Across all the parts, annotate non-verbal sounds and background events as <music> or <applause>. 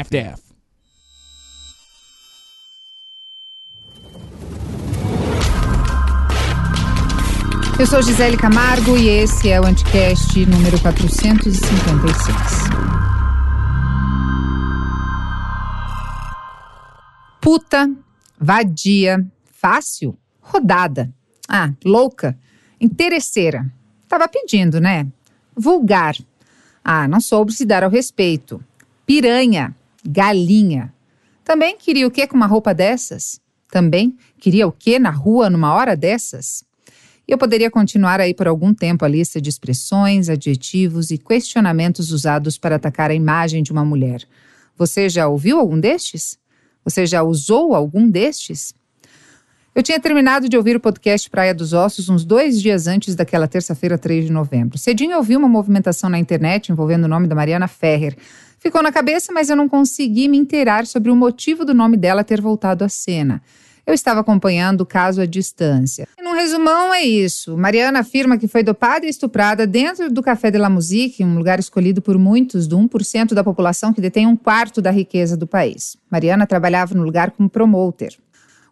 half-deaf. Eu sou Gisele Camargo e esse é o Anticast número 456. Puta, vadia, fácil, rodada. Ah, louca, interesseira. Tava pedindo, né? Vulgar. Ah, não soube se dar ao respeito. Piranha, galinha. Também queria o que com uma roupa dessas? Também queria o que na rua numa hora dessas? Eu poderia continuar aí por algum tempo a lista de expressões, adjetivos e questionamentos usados para atacar a imagem de uma mulher. Você já ouviu algum destes? Você já usou algum destes? Eu tinha terminado de ouvir o podcast Praia dos Ossos uns dois dias antes daquela terça-feira, 3 de novembro. Cedinho eu vi uma movimentação na internet envolvendo o nome da Mariana Ferrer. Ficou na cabeça, mas eu não consegui me inteirar sobre o motivo do nome dela ter voltado à cena. Eu estava acompanhando o caso à distância. E num resumão, é isso. Mariana afirma que foi dopada e estuprada dentro do Café de la Musique, um lugar escolhido por muitos do 1% da população que detém um quarto da riqueza do país. Mariana trabalhava no lugar como promoter.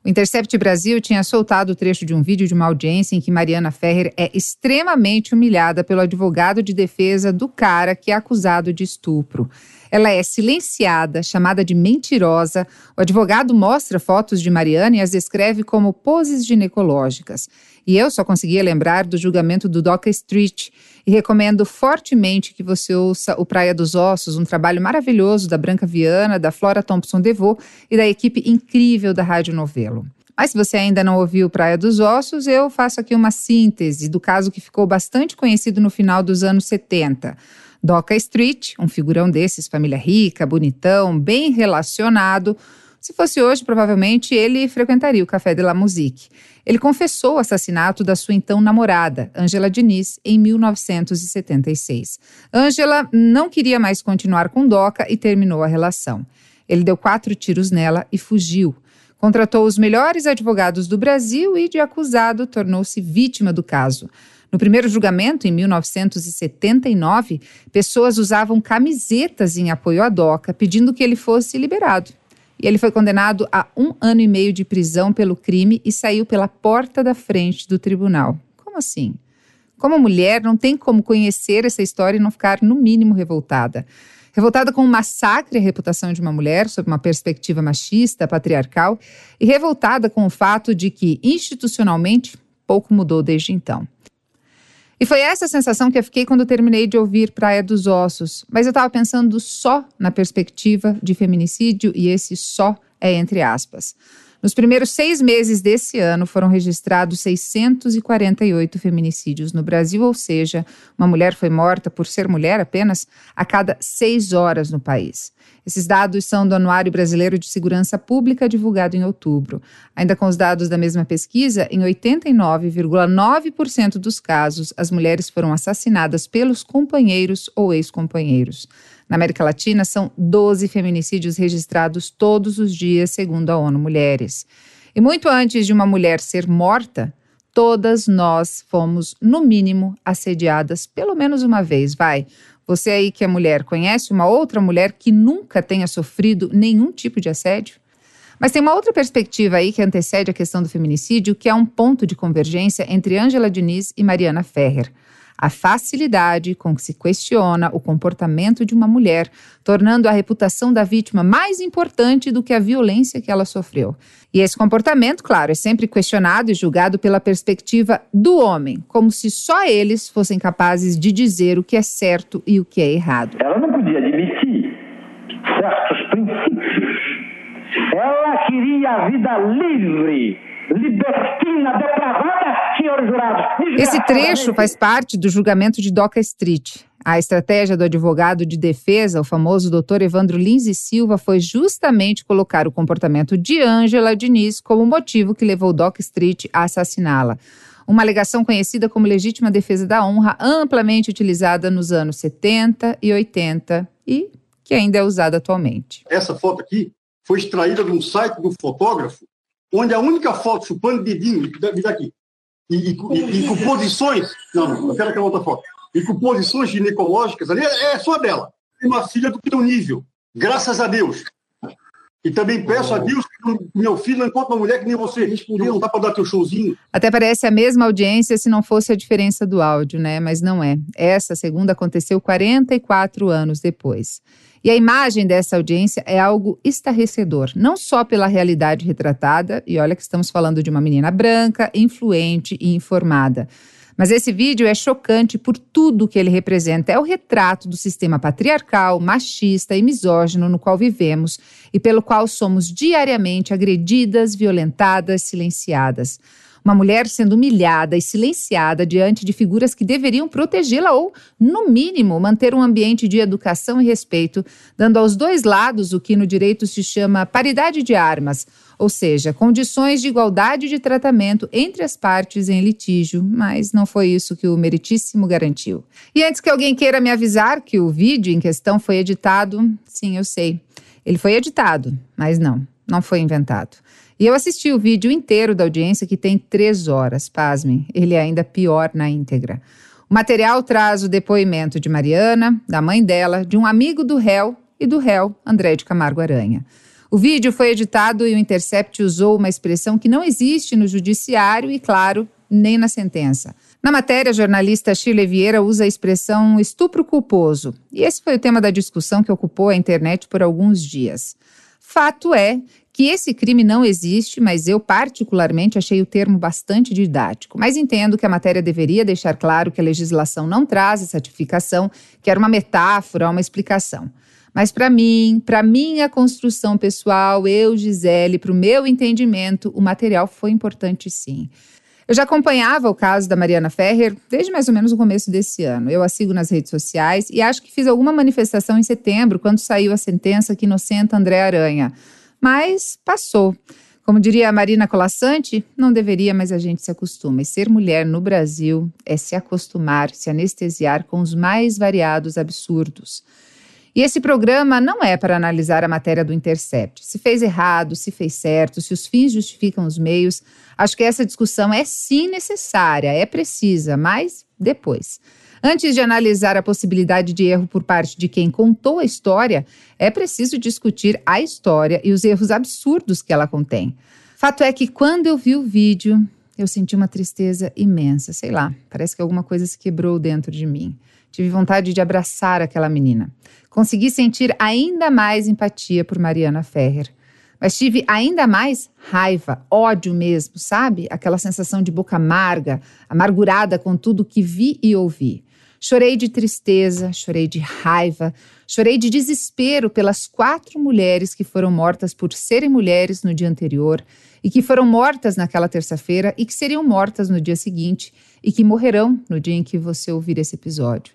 O Intercept Brasil tinha soltado o trecho de um vídeo de uma audiência em que Mariana Ferrer é extremamente humilhada pelo advogado de defesa do cara que é acusado de estupro. Ela é silenciada, chamada de mentirosa. O advogado mostra fotos de Mariana e as descreve como poses ginecológicas. E eu só conseguia lembrar do julgamento do Doca Street e recomendo fortemente que você ouça o Praia dos Ossos, um trabalho maravilhoso da Branca Viana, da Flora Thompson Devô e da equipe incrível da Rádio Novelo. Mas se você ainda não ouviu Praia dos Ossos, eu faço aqui uma síntese do caso que ficou bastante conhecido no final dos anos 70. Doca Street, um figurão desses, família rica, bonitão, bem relacionado. Se fosse hoje, provavelmente ele frequentaria o Café de la Musique. Ele confessou o assassinato da sua então namorada, Angela Diniz, em 1976. Angela não queria mais continuar com Doca e terminou a relação. Ele deu quatro tiros nela e fugiu. Contratou os melhores advogados do Brasil e, de acusado, tornou-se vítima do caso. No primeiro julgamento, em 1979, pessoas usavam camisetas em apoio à DOCA, pedindo que ele fosse liberado. E ele foi condenado a um ano e meio de prisão pelo crime e saiu pela porta da frente do tribunal. Como assim? Como mulher, não tem como conhecer essa história e não ficar, no mínimo, revoltada. Revoltada com o massacre à reputação de uma mulher, sob uma perspectiva machista, patriarcal, e revoltada com o fato de que, institucionalmente, pouco mudou desde então. E foi essa sensação que eu fiquei quando terminei de ouvir Praia dos Ossos. Mas eu estava pensando só na perspectiva de feminicídio, e esse só é entre aspas. Nos primeiros seis meses desse ano, foram registrados 648 feminicídios no Brasil, ou seja, uma mulher foi morta por ser mulher apenas a cada seis horas no país. Esses dados são do Anuário Brasileiro de Segurança Pública, divulgado em outubro. Ainda com os dados da mesma pesquisa, em 89,9% dos casos, as mulheres foram assassinadas pelos companheiros ou ex-companheiros. Na América Latina, são 12 feminicídios registrados todos os dias, segundo a ONU Mulheres. E muito antes de uma mulher ser morta, todas nós fomos, no mínimo, assediadas pelo menos uma vez, vai. Você aí que é mulher, conhece uma outra mulher que nunca tenha sofrido nenhum tipo de assédio? Mas tem uma outra perspectiva aí que antecede a questão do feminicídio, que é um ponto de convergência entre Ângela Diniz e Mariana Ferrer a facilidade com que se questiona o comportamento de uma mulher, tornando a reputação da vítima mais importante do que a violência que ela sofreu. E esse comportamento, claro, é sempre questionado e julgado pela perspectiva do homem, como se só eles fossem capazes de dizer o que é certo e o que é errado. Ela não podia admitir certos princípios. Ela queria a vida livre libertina, depravada, senhores jurados. Esse trecho faz parte do julgamento de Doca Street. A estratégia do advogado de defesa, o famoso doutor Evandro Lins e Silva, foi justamente colocar o comportamento de Ângela Diniz como motivo que levou Doca Street a assassiná-la. Uma alegação conhecida como legítima defesa da honra, amplamente utilizada nos anos 70 e 80 e que ainda é usada atualmente. Essa foto aqui foi extraída de um site do fotógrafo onde a única foto chupando dedinho, me dá aqui, e, e, e, e, com posições, não, não, eu quero aquela outra foto, e com posições ginecológicas ali, é, é só dela. Uma filha do teu nível, Graças a Deus. E também peço a Deus que meu filho não encontre uma mulher que nem você. Respondeu, não dá para dar teu showzinho. Até parece a mesma audiência se não fosse a diferença do áudio, né? Mas não é. Essa segunda aconteceu 44 anos depois. E a imagem dessa audiência é algo estarrecedor, não só pela realidade retratada, e olha que estamos falando de uma menina branca, influente e informada mas esse vídeo é chocante por tudo que ele representa. É o retrato do sistema patriarcal, machista e misógino no qual vivemos e pelo qual somos diariamente agredidas, violentadas, silenciadas. Uma mulher sendo humilhada e silenciada diante de figuras que deveriam protegê-la ou, no mínimo, manter um ambiente de educação e respeito, dando aos dois lados o que no direito se chama paridade de armas ou seja, condições de igualdade de tratamento entre as partes em litígio, mas não foi isso que o meritíssimo garantiu. E antes que alguém queira me avisar que o vídeo em questão foi editado, sim, eu sei. Ele foi editado, mas não, não foi inventado. E eu assisti o vídeo inteiro da audiência, que tem três horas, pasmem, ele é ainda pior na íntegra. O material traz o depoimento de Mariana, da mãe dela, de um amigo do réu e do réu André de Camargo Aranha. O vídeo foi editado e o Intercept usou uma expressão que não existe no judiciário e, claro, nem na sentença. Na matéria, a jornalista Shirley Vieira usa a expressão estupro culposo, e esse foi o tema da discussão que ocupou a internet por alguns dias. Fato é que esse crime não existe, mas eu particularmente achei o termo bastante didático. Mas entendo que a matéria deveria deixar claro que a legislação não traz essa tipificação, que era uma metáfora, uma explicação. Mas para mim, para minha construção pessoal, eu, Gisele, para o meu entendimento, o material foi importante sim. Eu já acompanhava o caso da Mariana Ferrer desde mais ou menos o começo desse ano. Eu a sigo nas redes sociais e acho que fiz alguma manifestação em setembro, quando saiu a sentença que inocenta André Aranha. Mas passou. Como diria a Marina Colassante, não deveria, mas a gente se acostuma. E ser mulher no Brasil é se acostumar, se anestesiar com os mais variados absurdos. E esse programa não é para analisar a matéria do Intercept. Se fez errado, se fez certo, se os fins justificam os meios. Acho que essa discussão é sim necessária, é precisa, mas depois. Antes de analisar a possibilidade de erro por parte de quem contou a história, é preciso discutir a história e os erros absurdos que ela contém. Fato é que quando eu vi o vídeo, eu senti uma tristeza imensa. Sei lá, parece que alguma coisa se quebrou dentro de mim. Tive vontade de abraçar aquela menina. Consegui sentir ainda mais empatia por Mariana Ferrer. Mas tive ainda mais raiva, ódio mesmo, sabe? Aquela sensação de boca amarga, amargurada com tudo que vi e ouvi. Chorei de tristeza, chorei de raiva, chorei de desespero pelas quatro mulheres que foram mortas por serem mulheres no dia anterior e que foram mortas naquela terça-feira e que seriam mortas no dia seguinte e que morrerão no dia em que você ouvir esse episódio.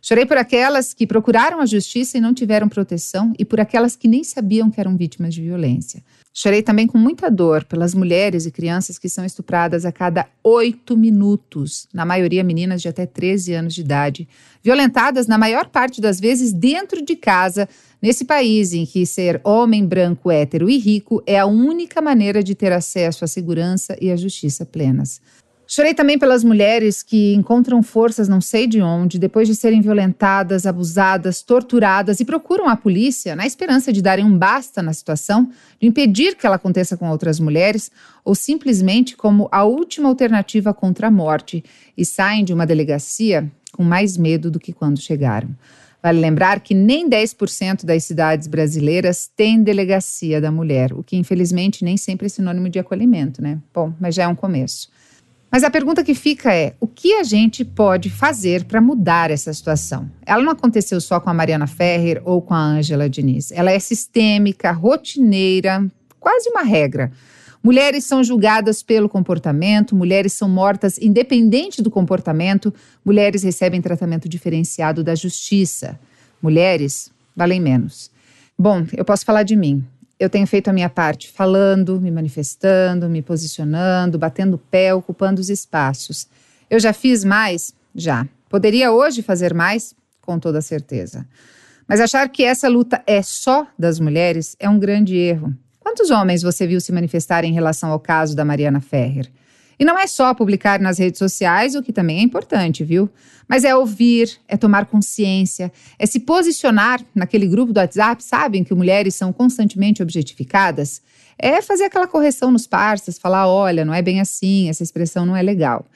Chorei por aquelas que procuraram a justiça e não tiveram proteção e por aquelas que nem sabiam que eram vítimas de violência. Chorei também com muita dor pelas mulheres e crianças que são estupradas a cada oito minutos, na maioria meninas de até 13 anos de idade, violentadas na maior parte das vezes dentro de casa, nesse país em que ser homem branco, hétero e rico é a única maneira de ter acesso à segurança e à justiça plenas. Chorei também pelas mulheres que encontram forças não sei de onde, depois de serem violentadas, abusadas, torturadas e procuram a polícia na esperança de darem um basta na situação, de impedir que ela aconteça com outras mulheres, ou simplesmente como a última alternativa contra a morte e saem de uma delegacia com mais medo do que quando chegaram. Vale lembrar que nem 10% das cidades brasileiras têm delegacia da mulher, o que infelizmente nem sempre é sinônimo de acolhimento, né? Bom, mas já é um começo. Mas a pergunta que fica é: o que a gente pode fazer para mudar essa situação? Ela não aconteceu só com a Mariana Ferrer ou com a Ângela Diniz. Ela é sistêmica, rotineira, quase uma regra. Mulheres são julgadas pelo comportamento, mulheres são mortas independente do comportamento, mulheres recebem tratamento diferenciado da justiça. Mulheres valem menos. Bom, eu posso falar de mim eu tenho feito a minha parte falando, me manifestando, me posicionando, batendo pé, ocupando os espaços. Eu já fiz mais? Já. Poderia hoje fazer mais? Com toda certeza. Mas achar que essa luta é só das mulheres é um grande erro. Quantos homens você viu se manifestar em relação ao caso da Mariana Ferrer? E não é só publicar nas redes sociais, o que também é importante, viu? Mas é ouvir, é tomar consciência, é se posicionar naquele grupo do WhatsApp, sabem que mulheres são constantemente objetificadas? É fazer aquela correção nos parceiros, falar: olha, não é bem assim, essa expressão não é legal.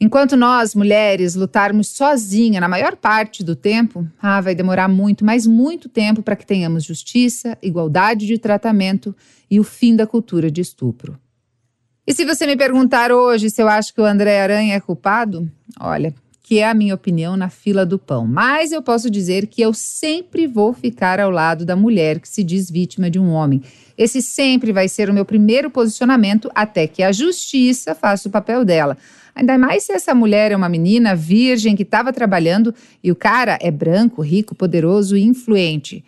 Enquanto nós, mulheres, lutarmos sozinha na maior parte do tempo, ah, vai demorar muito, mas muito tempo para que tenhamos justiça, igualdade de tratamento e o fim da cultura de estupro. E se você me perguntar hoje se eu acho que o André Aranha é culpado, olha, que é a minha opinião na fila do pão. Mas eu posso dizer que eu sempre vou ficar ao lado da mulher que se diz vítima de um homem. Esse sempre vai ser o meu primeiro posicionamento até que a justiça faça o papel dela. Ainda mais se essa mulher é uma menina virgem que estava trabalhando e o cara é branco, rico, poderoso e influente.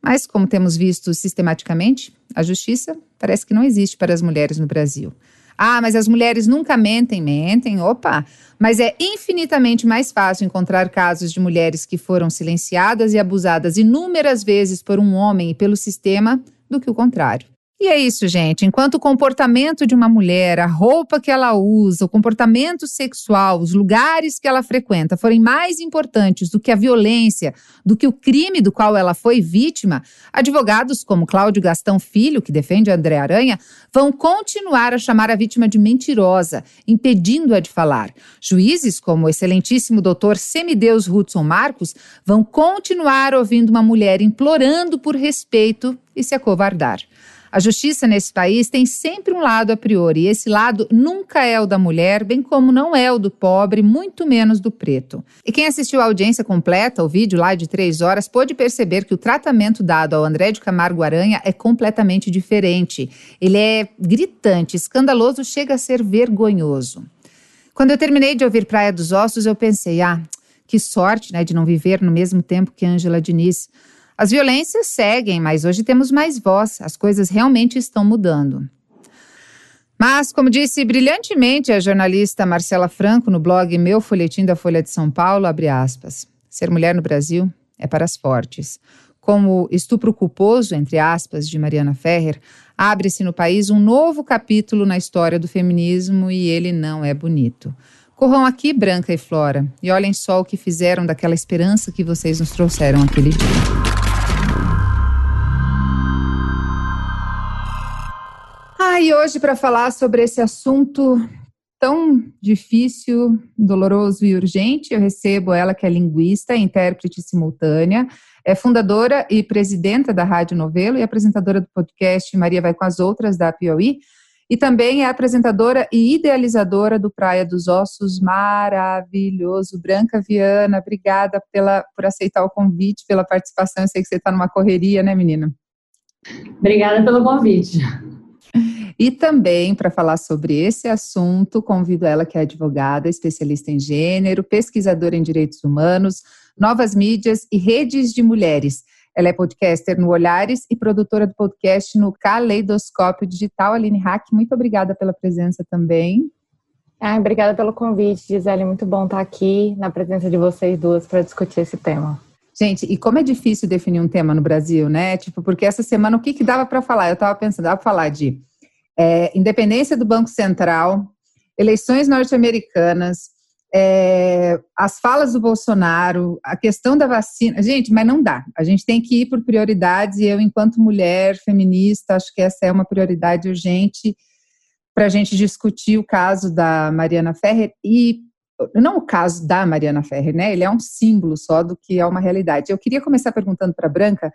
Mas, como temos visto sistematicamente, a justiça parece que não existe para as mulheres no Brasil. Ah, mas as mulheres nunca mentem, mentem, opa! Mas é infinitamente mais fácil encontrar casos de mulheres que foram silenciadas e abusadas inúmeras vezes por um homem e pelo sistema do que o contrário. E é isso, gente. Enquanto o comportamento de uma mulher, a roupa que ela usa, o comportamento sexual, os lugares que ela frequenta forem mais importantes do que a violência, do que o crime do qual ela foi vítima, advogados como Cláudio Gastão Filho, que defende André Aranha, vão continuar a chamar a vítima de mentirosa, impedindo-a de falar. Juízes como o excelentíssimo doutor Semideus Hudson Marcos vão continuar ouvindo uma mulher implorando por respeito e se acovardar. A justiça nesse país tem sempre um lado a priori, e esse lado nunca é o da mulher, bem como não é o do pobre, muito menos do preto. E quem assistiu a audiência completa, o vídeo lá de três horas, pôde perceber que o tratamento dado ao André de Camargo Aranha é completamente diferente. Ele é gritante, escandaloso, chega a ser vergonhoso. Quando eu terminei de ouvir Praia dos Ossos, eu pensei, ah, que sorte, né, de não viver no mesmo tempo que Ângela Diniz. As violências seguem, mas hoje temos mais voz, as coisas realmente estão mudando. Mas, como disse brilhantemente a jornalista Marcela Franco no blog Meu Folhetim da Folha de São Paulo, aspas, ser mulher no Brasil é para as fortes. Como estupro culposo, entre aspas, de Mariana Ferrer, abre-se no país um novo capítulo na história do feminismo e ele não é bonito. Corram aqui, Branca e Flora, e olhem só o que fizeram daquela esperança que vocês nos trouxeram aquele dia. E hoje para falar sobre esse assunto tão difícil, doloroso e urgente, eu recebo ela que é linguista, intérprete simultânea, é fundadora e presidenta da Rádio Novelo e apresentadora do podcast Maria Vai com as Outras da Piauí, e também é apresentadora e idealizadora do Praia dos Ossos, maravilhoso. Branca Viana, obrigada pela, por aceitar o convite, pela participação. Eu sei que você está numa correria, né, menina? Obrigada pelo convite. E também, para falar sobre esse assunto, convido ela, que é advogada, especialista em gênero, pesquisadora em direitos humanos, novas mídias e redes de mulheres. Ela é podcaster no Olhares e produtora do podcast no Caleidoscópio Digital. Aline Hack, muito obrigada pela presença também. Ah, obrigada pelo convite, Gisele. Muito bom estar aqui na presença de vocês duas para discutir esse tema. Gente, e como é difícil definir um tema no Brasil, né? Tipo, porque essa semana o que, que dava para falar? Eu estava pensando, dava para falar de é, independência do Banco Central, eleições norte-americanas, é, as falas do Bolsonaro, a questão da vacina. Gente, mas não dá. A gente tem que ir por prioridades e eu, enquanto mulher feminista, acho que essa é uma prioridade urgente para a gente discutir o caso da Mariana Ferrer e não o caso da Mariana Ferrer, né? Ele é um símbolo só do que é uma realidade. Eu queria começar perguntando para Branca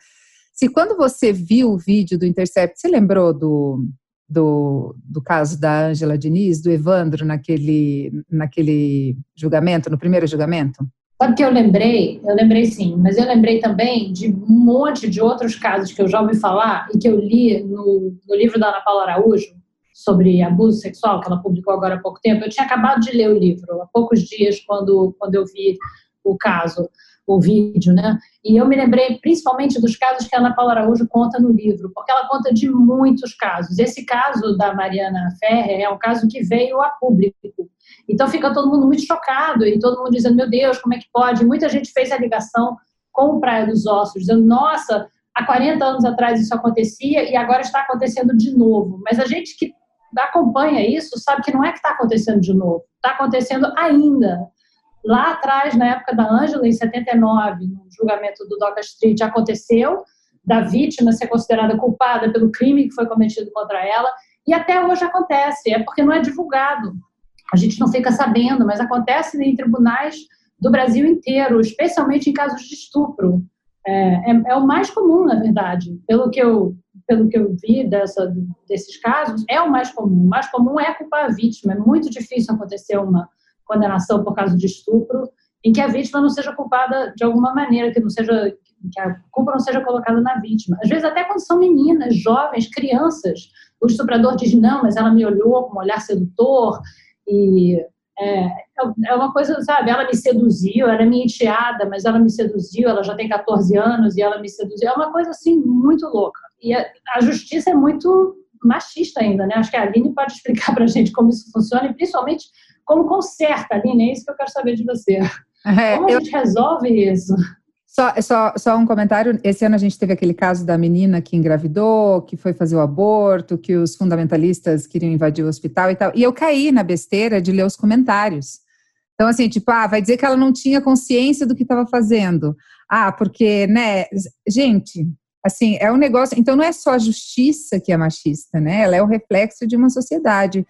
se quando você viu o vídeo do Intercept, você lembrou do do, do caso da Ângela Diniz, do Evandro, naquele, naquele julgamento, no primeiro julgamento? Sabe que eu lembrei? Eu lembrei sim, mas eu lembrei também de um monte de outros casos que eu já ouvi falar e que eu li no, no livro da Ana Paula Araújo sobre abuso sexual, que ela publicou agora há pouco tempo. Eu tinha acabado de ler o livro há poucos dias, quando, quando eu vi o caso o vídeo, né? E eu me lembrei principalmente dos casos que a Ana Paula Araújo conta no livro, porque ela conta de muitos casos. Esse caso da Mariana Ferrer é um caso que veio a público. Então fica todo mundo muito chocado e todo mundo dizendo: meu Deus, como é que pode? Muita gente fez a ligação com o Praia dos Ossos, dizendo: nossa, há 40 anos atrás isso acontecia e agora está acontecendo de novo. Mas a gente que acompanha isso sabe que não é que está acontecendo de novo, está acontecendo ainda. Lá atrás, na época da Ângela, em 79, no julgamento do Doca Street, aconteceu da vítima ser considerada culpada pelo crime que foi cometido contra ela, e até hoje acontece, é porque não é divulgado. A gente não fica sabendo, mas acontece em tribunais do Brasil inteiro, especialmente em casos de estupro. É, é, é, o mais comum, na verdade. Pelo que eu, pelo que eu vi dessa, desses casos, é o mais comum. O mais comum é culpar a vítima. É muito difícil acontecer uma condenação por causa de estupro em que a vítima não seja culpada de alguma maneira, que não seja que a culpa não seja colocada na vítima. Às vezes até quando são meninas, jovens, crianças, o estuprador diz não, mas ela me olhou com um olhar sedutor e é, é uma coisa, sabe? Ela me seduziu, era minha enteada, mas ela me seduziu, ela já tem 14 anos e ela me seduziu. É uma coisa assim muito louca. E a, a justiça é muito machista ainda, né? Acho que a Aline pode <laughs> explicar para a gente como isso funciona e principalmente como conserta, Aline. É isso que eu quero saber de você. <laughs> É, como a eu... gente resolve isso? Só, só, só um comentário. Esse ano a gente teve aquele caso da menina que engravidou, que foi fazer o aborto, que os fundamentalistas queriam invadir o hospital e tal. E eu caí na besteira de ler os comentários. Então, assim, tipo, ah, vai dizer que ela não tinha consciência do que estava fazendo. Ah, porque, né? Gente, assim, é um negócio. Então, não é só a justiça que é machista, né? Ela é o reflexo de uma sociedade.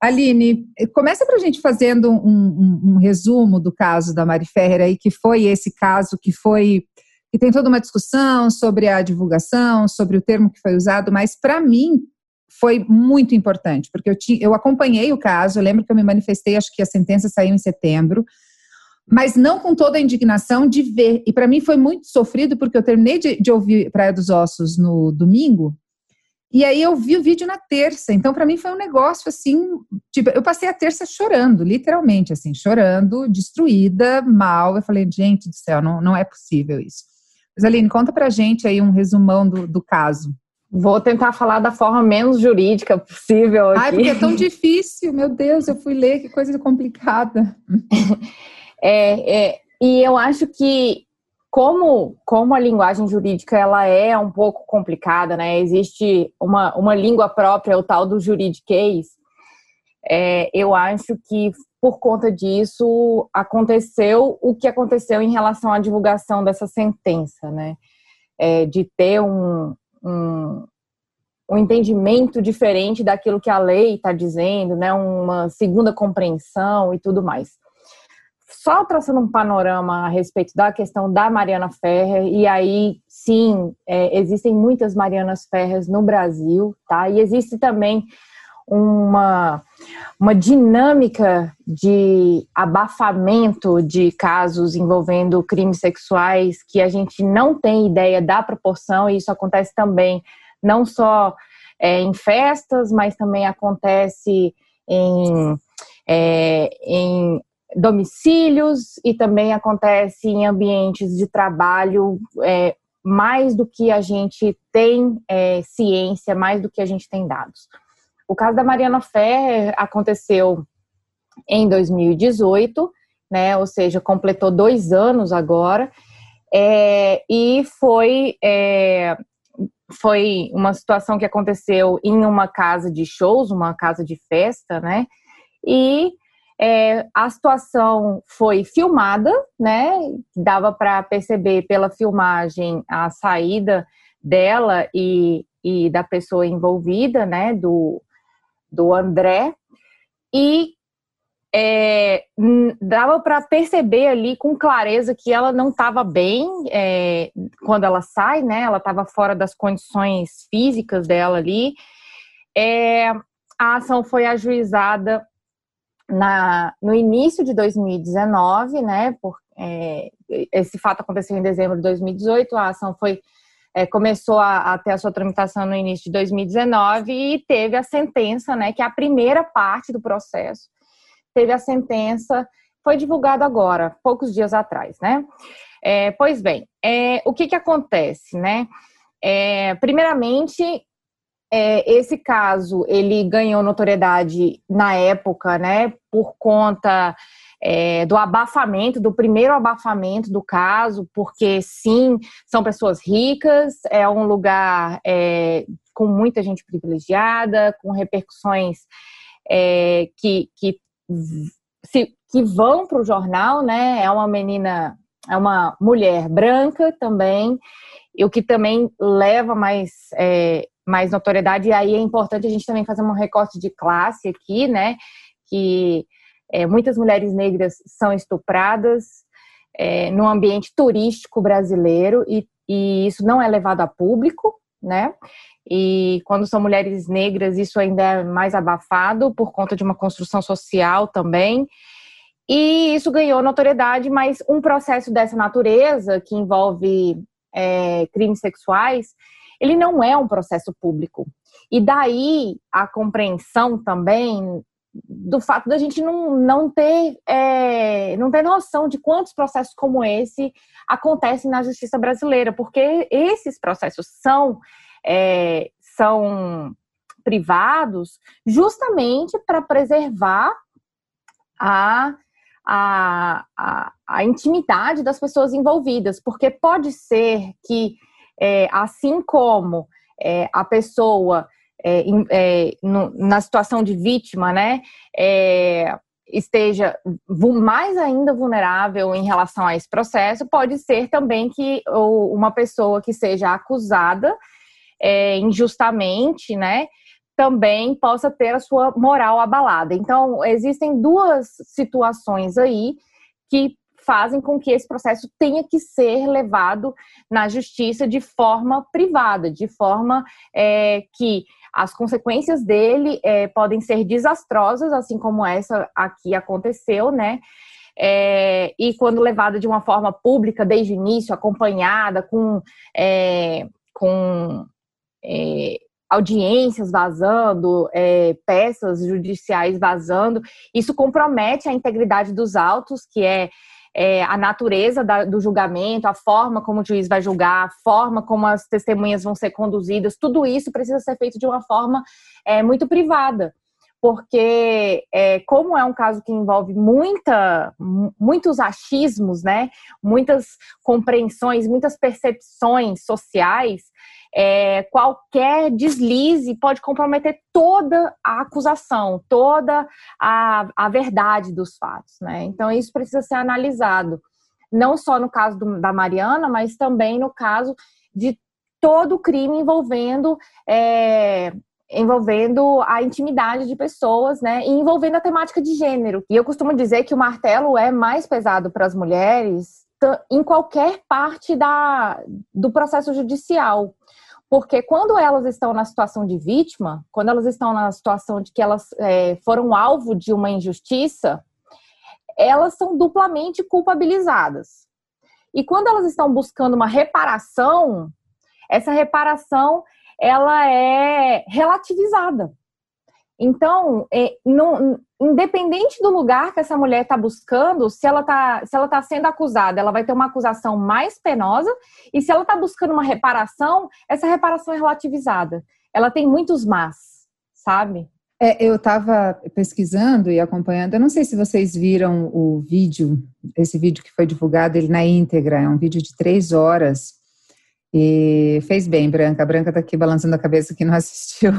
Aline, começa para a gente fazendo um, um, um, resumo do caso da Mari Ferreira aí, que foi esse caso que foi que tem toda uma discussão sobre a divulgação, sobre o termo que foi usado, mas para mim foi muito importante, porque eu, eu acompanhei o caso, eu lembro que eu me manifestei, acho que a sentença saiu em setembro, mas não com toda a indignação de ver. E para mim foi muito sofrido, porque eu terminei de, de ouvir Praia dos Ossos no domingo, e aí eu vi o vídeo na terça, então para mim foi um negócio assim, tipo, eu passei a terça chorando, literalmente assim, chorando, destruída, mal. Eu falei, gente do céu, não, não é possível isso. Mas Aline, conta pra gente aí um resumão do, do caso. Vou tentar falar da forma menos jurídica possível aqui. Ai, porque é tão <laughs> difícil, meu Deus, eu fui ler, que coisa complicada. <laughs> é, é, e eu acho que como, como a linguagem jurídica ela é um pouco complicada, né? Existe uma, uma língua própria, o tal do juridiquês. É, eu acho que por conta disso aconteceu o que aconteceu em relação à divulgação dessa sentença, né? É, de ter um, um, um entendimento diferente daquilo que a lei está dizendo, né? Uma segunda compreensão e tudo mais só traçando um panorama a respeito da questão da Mariana Ferrer, e aí sim, é, existem muitas Marianas Ferres no Brasil, tá? E existe também uma, uma dinâmica de abafamento de casos envolvendo crimes sexuais que a gente não tem ideia da proporção, e isso acontece também não só é, em festas, mas também acontece em, é, em domicílios e também acontece em ambientes de trabalho é, mais do que a gente tem é, ciência, mais do que a gente tem dados. O caso da Mariana Ferrer aconteceu em 2018, né, ou seja, completou dois anos agora, é, e foi, é, foi uma situação que aconteceu em uma casa de shows, uma casa de festa, né, e é, a situação foi filmada, né? Dava para perceber pela filmagem a saída dela e, e da pessoa envolvida, né? Do, do André. E é, dava para perceber ali com clareza que ela não estava bem é, quando ela sai, né? Ela estava fora das condições físicas dela ali. É, a ação foi ajuizada na, no início de 2019, né? Por, é, esse fato aconteceu em dezembro de 2018, a ação foi é, começou a, a, ter a sua tramitação no início de 2019 e teve a sentença, né? Que é a primeira parte do processo. Teve a sentença, foi divulgado agora, poucos dias atrás, né? É, pois bem, é, o que que acontece, né? É, primeiramente, é, esse caso ele ganhou notoriedade na época, né, por conta é, do abafamento, do primeiro abafamento do caso, porque sim, são pessoas ricas, é um lugar é, com muita gente privilegiada, com repercussões é, que, que, se, que vão para o jornal, né? É uma menina, é uma mulher branca também, e o que também leva mais, é, mais notoriedade, e aí é importante a gente também fazer um recorte de classe aqui, né? Que é, muitas mulheres negras são estupradas é, no ambiente turístico brasileiro e, e isso não é levado a público, né? E quando são mulheres negras, isso ainda é mais abafado por conta de uma construção social também. E isso ganhou notoriedade, mas um processo dessa natureza, que envolve é, crimes sexuais, ele não é um processo público. E daí a compreensão também do fato da gente não, não, ter, é, não ter noção de quantos processos como esse acontecem na justiça brasileira, porque esses processos são, é, são privados justamente para preservar a, a, a, a, intimidade das pessoas envolvidas, porque pode ser que, é, assim como é, a pessoa é, é, no, na situação de vítima, né, é, esteja mais ainda vulnerável em relação a esse processo, pode ser também que uma pessoa que seja acusada injustamente, né, também possa ter a sua moral abalada. Então, existem duas situações aí que fazem com que esse processo tenha que ser levado na justiça de forma privada, de forma é, que as consequências dele é, podem ser desastrosas, assim como essa aqui aconteceu, né? É, e quando levada de uma forma pública desde o início, acompanhada com, é, com é, audiências vazando, é, peças judiciais vazando, isso compromete a integridade dos autos, que é é, a natureza da, do julgamento, a forma como o juiz vai julgar, a forma como as testemunhas vão ser conduzidas, tudo isso precisa ser feito de uma forma é, muito privada. Porque, é, como é um caso que envolve muita, muitos achismos, né, muitas compreensões, muitas percepções sociais, é, qualquer deslize pode comprometer toda a acusação, toda a, a verdade dos fatos. Né? Então, isso precisa ser analisado, não só no caso do, da Mariana, mas também no caso de todo crime envolvendo. É, envolvendo a intimidade de pessoas, né, e envolvendo a temática de gênero. E eu costumo dizer que o martelo é mais pesado para as mulheres em qualquer parte da, do processo judicial. Porque quando elas estão na situação de vítima, quando elas estão na situação de que elas é, foram alvo de uma injustiça, elas são duplamente culpabilizadas. E quando elas estão buscando uma reparação, essa reparação ela é relativizada. Então, é, não, independente do lugar que essa mulher está buscando, se ela está se tá sendo acusada, ela vai ter uma acusação mais penosa, e se ela está buscando uma reparação, essa reparação é relativizada. Ela tem muitos mas, sabe? É, eu estava pesquisando e acompanhando, eu não sei se vocês viram o vídeo, esse vídeo que foi divulgado, ele na íntegra, é um vídeo de três horas, e fez bem, Branca. A Branca está aqui balançando a cabeça que não <laughs> assistiu.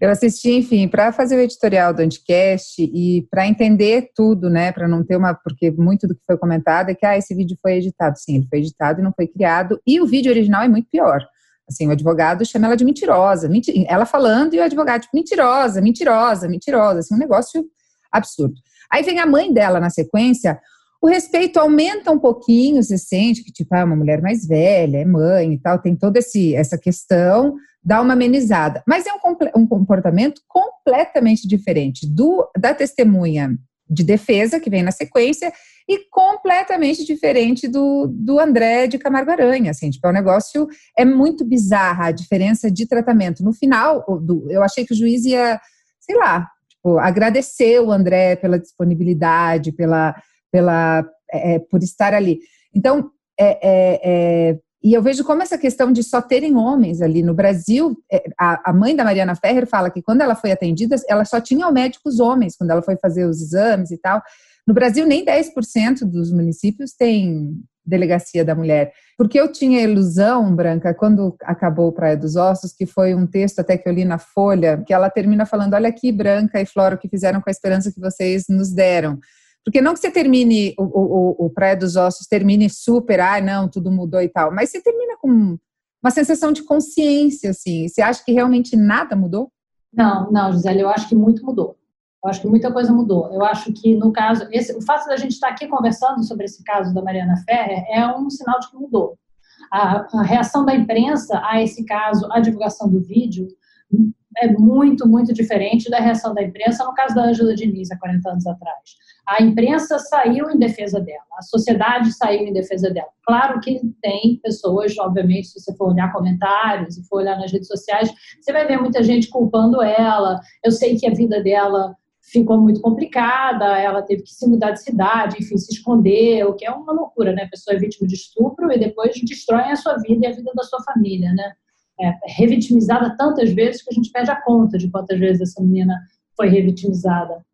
eu assisti, enfim, para fazer o editorial do Anticast e para entender tudo, né? Para não ter uma. Porque muito do que foi comentado é que ah, esse vídeo foi editado. Sim, ele foi editado e não foi criado. E o vídeo original é muito pior. Assim, o advogado chama ela de mentirosa. Mentir, ela falando e o advogado, tipo, mentirosa, mentirosa, mentirosa. Assim, um negócio absurdo. Aí vem a mãe dela na sequência o respeito aumenta um pouquinho, você sente que, tipo, é uma mulher mais velha, é mãe e tal, tem toda esse, essa questão, dá uma amenizada. Mas é um, um comportamento completamente diferente do da testemunha de defesa, que vem na sequência, e completamente diferente do, do André de Camargo Aranha, assim, tipo, é um negócio, é muito bizarra a diferença de tratamento. No final, do, eu achei que o juiz ia, sei lá, tipo, agradecer o André pela disponibilidade, pela pela, é, é, por estar ali. Então, é, é, é, e eu vejo como essa questão de só terem homens ali no Brasil, é, a, a, mãe da Mariana Ferrer fala que quando ela foi atendida, ela só tinha médicos homens quando ela foi fazer os exames e tal. No Brasil, nem 10% dos municípios têm delegacia da mulher. Porque eu tinha ilusão, Branca, quando acabou Praia dos Ossos, que foi um texto até que eu li na Folha, que ela termina falando: olha aqui, Branca e Flora, o que fizeram com a esperança que vocês nos deram. Porque não que você termine, o, o, o Praia dos Ossos termine super, ah, não, tudo mudou e tal, mas você termina com uma sensação de consciência, assim. Você acha que realmente nada mudou? Não, não, Gisele, eu acho que muito mudou. Eu acho que muita coisa mudou. Eu acho que, no caso, esse, o fato da gente estar aqui conversando sobre esse caso da Mariana Ferrer é um sinal de que mudou. A, a reação da imprensa a esse caso, a divulgação do vídeo, é muito, muito diferente da reação da imprensa no caso da Ângela Diniz, há 40 anos atrás. A imprensa saiu em defesa dela, a sociedade saiu em defesa dela. Claro que tem pessoas, obviamente, se você for olhar comentários e for olhar nas redes sociais, você vai ver muita gente culpando ela. Eu sei que a vida dela ficou muito complicada, ela teve que se mudar de cidade, enfim, se esconder, o que é uma loucura, né? A pessoa é vítima de estupro e depois destrói a sua vida e a vida da sua família, né? É revitimizada tantas vezes que a gente perde a conta de quantas vezes essa menina foi revitimizada.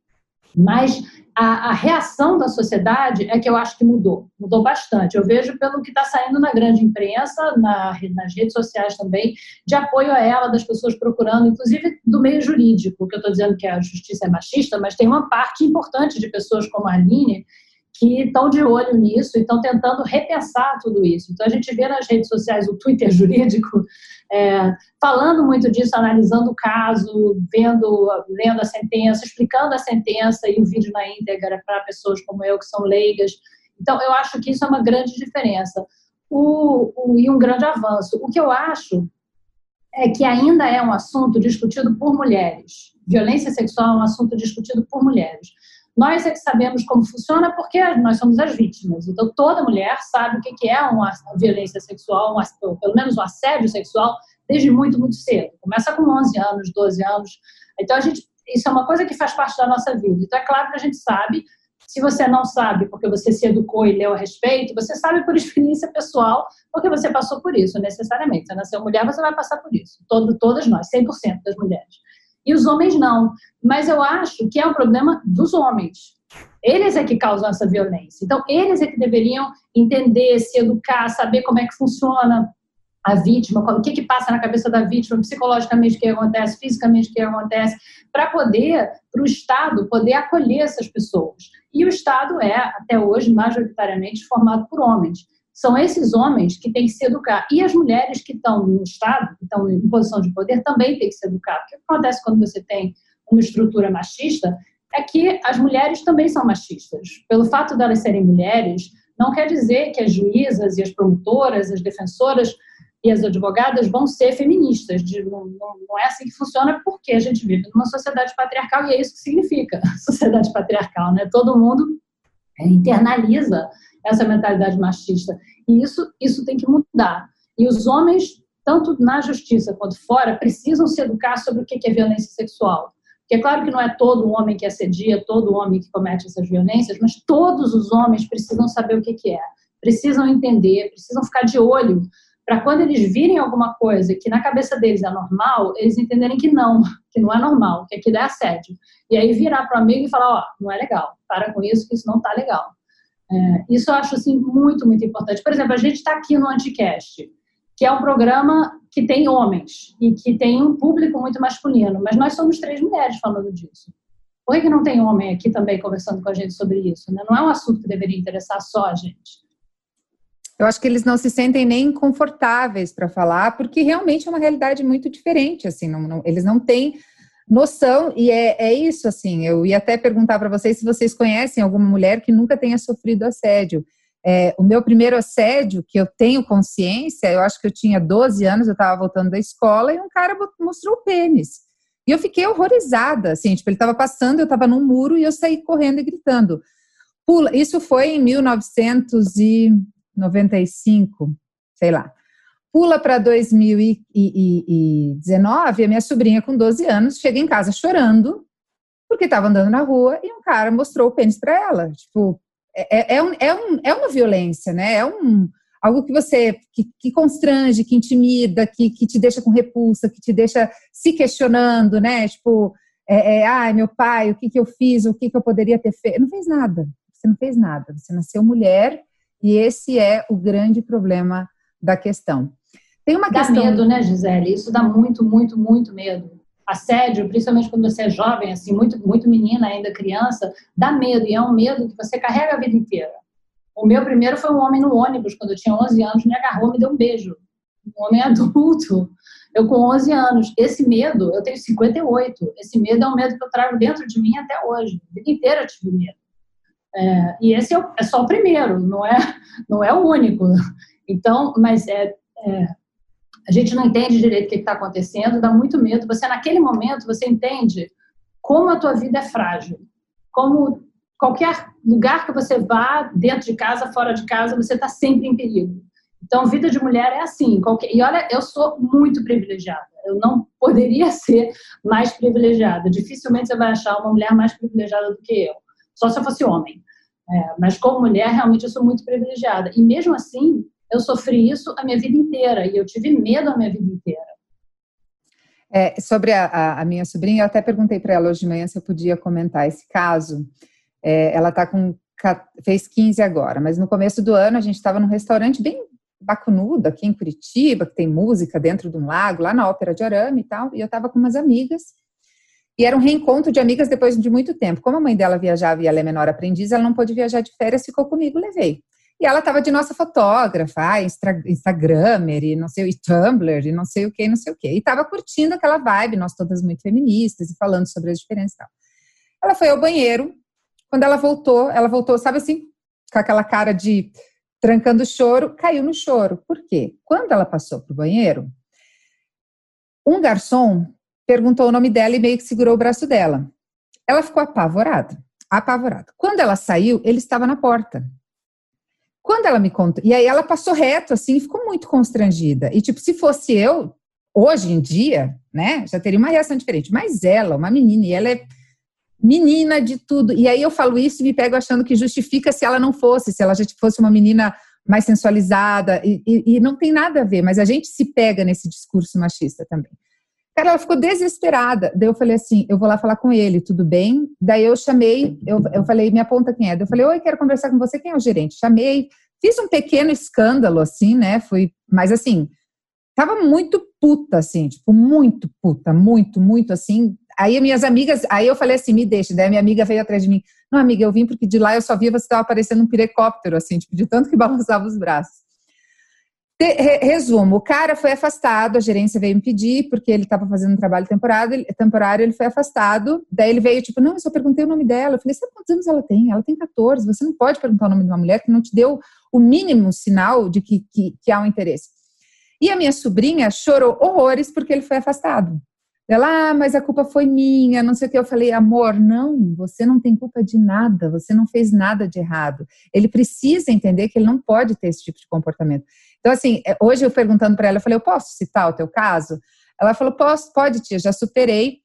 Mas a, a, reação da sociedade é que eu acho que mudou, mudou bastante. Eu vejo pelo que está saindo na grande imprensa, na, nas redes sociais também, de apoio a ela, das pessoas procurando, inclusive do meio jurídico, que eu estou dizendo que a justiça é machista, mas tem uma parte importante de pessoas como a Aline que estão de olho nisso e estão tentando repensar tudo isso. Então, a gente vê nas redes sociais o Twitter <laughs> jurídico é, falando muito disso, analisando o caso, vendo, lendo a sentença, explicando a sentença e o vídeo na íntegra para pessoas como eu, que são leigas. Então, eu acho que isso é uma grande diferença o, o, e um grande avanço. O que eu acho é que ainda é um assunto discutido por mulheres. Violência sexual é um assunto discutido por mulheres. Nós é que sabemos como funciona porque nós somos as vítimas. Então, toda mulher sabe o que é uma violência sexual, pelo menos um assédio sexual, desde muito, muito cedo. Começa com 11 anos, 12 anos. Então, a gente, isso é uma coisa que faz parte da nossa vida. Então, é claro que a gente sabe. Se você não sabe porque você se educou e leu a respeito, você sabe por experiência pessoal porque você passou por isso, necessariamente. Você nasceu mulher, você vai passar por isso. Todo, todas nós, 100% das mulheres e os homens não. Mas eu acho que é um problema dos homens. Eles é que causam essa violência. Então, eles é que deveriam entender, se educar, saber como é que funciona a vítima, o que, que passa na cabeça da vítima, psicologicamente o que acontece, fisicamente o que acontece, para poder, para o Estado, poder acolher essas pessoas. E o Estado é, até hoje, majoritariamente formado por homens. São esses homens que têm que se educar. E as mulheres que estão no Estado, que estão em posição de poder, também têm que se educar. O que acontece quando você tem uma estrutura machista é que as mulheres também são machistas. Pelo fato de elas serem mulheres, não quer dizer que as juízas e as promotoras, as defensoras e as advogadas vão ser feministas. Não, não, não, é assim que funciona, porque a gente vive numa sociedade patriarcal e é isso que significa <laughs> sociedade patriarcal, né? Todo mundo internaliza essa mentalidade machista. E isso, isso tem que mudar. E os homens, tanto na justiça quanto fora, precisam se educar sobre o que é violência sexual. Porque é claro que não é todo homem que assedia, todo homem que comete essas violências, mas todos os homens precisam saber o que é. Precisam entender, precisam ficar de olho para quando eles virem alguma coisa que na cabeça deles é normal, eles entenderem que não, que não é normal, que aquilo é assédio. E aí virar para o amigo e falar, ó, oh, não é legal, para com isso, que isso não está legal. É, isso eu acho assim, muito, muito importante. Por exemplo, a gente está aqui no Anticast, que é um programa que tem homens e que tem um público muito masculino, mas nós somos três mulheres falando disso. Por que não tem homem aqui também conversando com a gente sobre isso? Né? Não é um assunto que deveria interessar só a gente. Eu acho que eles não se sentem nem confortáveis para falar, porque realmente é uma realidade muito diferente. Assim, não, não, eles não têm noção, e é, é isso, assim, eu ia até perguntar para vocês se vocês conhecem alguma mulher que nunca tenha sofrido assédio. É, o meu primeiro assédio, que eu tenho consciência, eu acho que eu tinha 12 anos, eu estava voltando da escola e um cara mostrou o pênis. E eu fiquei horrorizada, assim, tipo, ele estava passando, eu estava num muro e eu saí correndo e gritando. Pula, isso foi em 1995, sei lá. Pula para 2019, a minha sobrinha com 12 anos chega em casa chorando, porque estava andando na rua e um cara mostrou o pênis para ela. Tipo, é, é, é, um, é, um, é uma violência, né? É um, algo que você, que, que constrange, que intimida, que, que te deixa com repulsa, que te deixa se questionando, né? Tipo, é, é, ai, meu pai, o que, que eu fiz, o que, que eu poderia ter feito? Não fez nada, você não fez nada, você nasceu mulher e esse é o grande problema da questão. Tem uma dá questão... medo, né, Gisele? Isso dá muito, muito, muito medo. Assédio, principalmente quando você é jovem, assim, muito, muito menina ainda, criança, dá medo. E é um medo que você carrega a vida inteira. O meu primeiro foi um homem no ônibus, quando eu tinha 11 anos, me agarrou, me deu um beijo. Um homem <laughs> adulto. Eu com 11 anos. Esse medo, eu tenho 58. Esse medo é um medo que eu trago dentro de mim até hoje. A vida inteira eu tive medo. É, e esse é, é, só o primeiro, não é, <laughs> não é o único. Então, mas é, é a gente não entende direito o que está acontecendo, dá muito medo. Você, naquele momento, você entende como a tua vida é frágil. Como qualquer lugar que você vá, dentro de casa, fora de casa, você está sempre em perigo. Então, vida de mulher é assim. Qualquer... E olha, eu sou muito privilegiada. Eu não poderia <laughs> ser mais privilegiada. Dificilmente você vai achar uma mulher mais privilegiada do que eu. Só se eu fosse homem. É, mas como mulher, realmente eu sou muito privilegiada. E mesmo assim, eu sofri isso a minha vida inteira e eu tive medo a minha vida inteira. É, sobre a, a, minha sobrinha, eu até perguntei para ela hoje de manhã se eu podia comentar esse caso. É, ela tá com fez 15 agora, mas no começo do ano a gente estava num restaurante bem bacunudo aqui em Curitiba, que tem música dentro de um lago, lá na Ópera de Arame e tal, e eu estava com umas amigas. E era um reencontro de amigas depois de muito tempo. Como a mãe dela viajava e ela é menor aprendiz, ela não pôde viajar de férias, ficou comigo, levei. E ela estava de nossa fotógrafa, ah, Instagramer, e não sei, e Tumblr, e não sei o que, não sei o que. E estava curtindo aquela vibe, nós todas muito feministas, e falando sobre as diferenças e tal. Ela foi ao banheiro, quando ela voltou, ela voltou, sabe assim, com aquela cara de trancando o choro, caiu no choro. Por quê? Quando ela passou para o banheiro, um garçom perguntou o nome dela e meio que segurou o braço dela. Ela ficou apavorada, apavorada. Quando ela saiu, ele estava na porta. Quando ela me contou, e aí ela passou reto assim, ficou muito constrangida. E tipo, se fosse eu, hoje em dia, né, já teria uma reação diferente. Mas ela, uma menina, e ela é menina de tudo. E aí eu falo isso e me pego achando que justifica se ela não fosse, se ela já fosse uma menina mais sensualizada, e, e, e não tem nada a ver, mas a gente se pega nesse discurso machista também. Cara, ela ficou desesperada. Daí eu falei assim: eu vou lá falar com ele, tudo bem? Daí eu chamei, eu, eu falei, me aponta quem é. Daí eu falei, oi, quero conversar com você, quem é o gerente? Chamei, fiz um pequeno escândalo, assim, né? Fui, mas assim, tava muito puta, assim, tipo, muito puta, muito, muito assim. Aí minhas amigas, aí eu falei assim, me deixa. Daí minha amiga veio atrás de mim. Não, amiga, eu vim porque de lá eu só via você estava aparecendo um pirocóptero, assim, tipo, de tanto que <laughs> balançava os braços. Resumo, o cara foi afastado, a gerência veio impedir, porque ele estava fazendo um trabalho temporário, temporário, ele foi afastado. Daí ele veio, tipo, não, eu só perguntei o nome dela. Eu falei, sabe quantos anos ela tem? Ela tem 14, você não pode perguntar o nome de uma mulher que não te deu o mínimo sinal de que, que, que há um interesse. E a minha sobrinha chorou horrores porque ele foi afastado. Ela, ah, mas a culpa foi minha, não sei o que. Eu falei, amor, não, você não tem culpa de nada, você não fez nada de errado. Ele precisa entender que ele não pode ter esse tipo de comportamento. Então, assim, é, hoje eu perguntando para ela, eu falei, eu posso citar o teu caso? Ela falou, posso, pode, tia, já superei.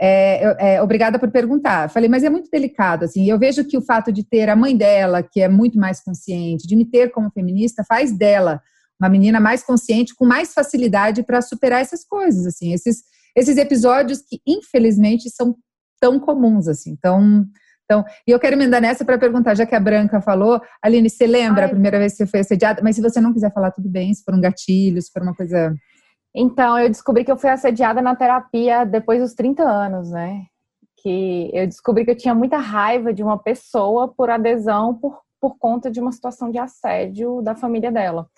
É, é, obrigada por perguntar. Eu falei, mas é muito delicado, assim. Eu vejo que o fato de ter a mãe dela, que é muito mais consciente, de me ter como feminista, faz dela uma menina mais consciente, com mais facilidade para superar essas coisas, assim. Esses, esses episódios que, infelizmente, são tão comuns, assim. Então, então, e eu quero emendar nessa para perguntar, já que a Branca falou, Aline, você lembra Ai. a primeira vez que você foi assediada? Mas se você não quiser falar, tudo bem, se for um gatilho, se for uma coisa. Então, eu descobri que eu fui assediada na terapia depois dos 30 anos, né? Que eu descobri que eu tinha muita raiva de uma pessoa por adesão por, por conta de uma situação de assédio da família dela.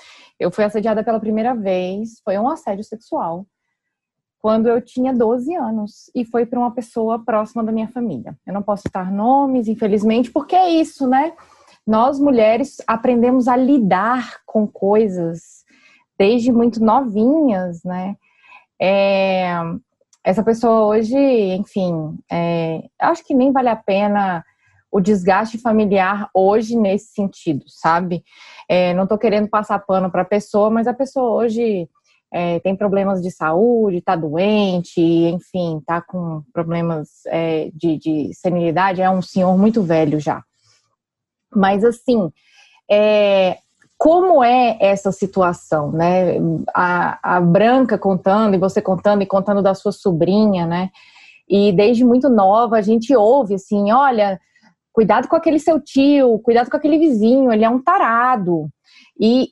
Eu fui assediada pela primeira vez, foi um assédio sexual quando eu tinha 12 anos e foi para uma pessoa próxima da minha família. Eu não posso citar nomes, infelizmente, porque é isso, né? Nós mulheres aprendemos a lidar com coisas desde muito novinhas, né? É, essa pessoa hoje, enfim, é, acho que nem vale a pena o desgaste familiar hoje nesse sentido, sabe? É, não estou querendo passar pano para a pessoa, mas a pessoa hoje é, tem problemas de saúde, está doente, enfim, está com problemas é, de, de senilidade, é um senhor muito velho já. Mas assim, é, como é essa situação, né? A, a Branca contando, e você contando, e contando da sua sobrinha, né? E desde muito nova a gente ouve assim, olha, cuidado com aquele seu tio, cuidado com aquele vizinho, ele é um tarado. E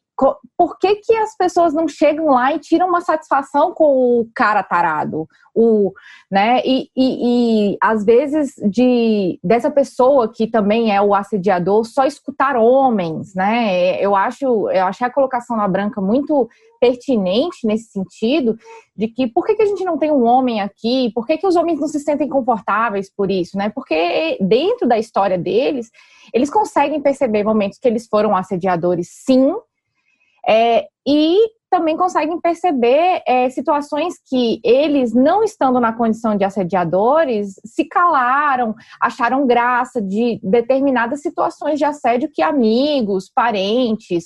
por que, que as pessoas não chegam lá e tiram uma satisfação com o cara tarado? O, né? E, e, e, às vezes de dessa pessoa que também é o assediador só escutar homens, né? Eu acho, eu achei a colocação na branca muito pertinente nesse sentido de que por que, que a gente não tem um homem aqui? Por que, que os homens não se sentem confortáveis por isso, né? Porque dentro da história deles, eles conseguem perceber momentos que eles foram assediadores, sim, é, e também conseguem perceber é, situações que eles, não estando na condição de assediadores, se calaram, acharam graça de determinadas situações de assédio que amigos, parentes,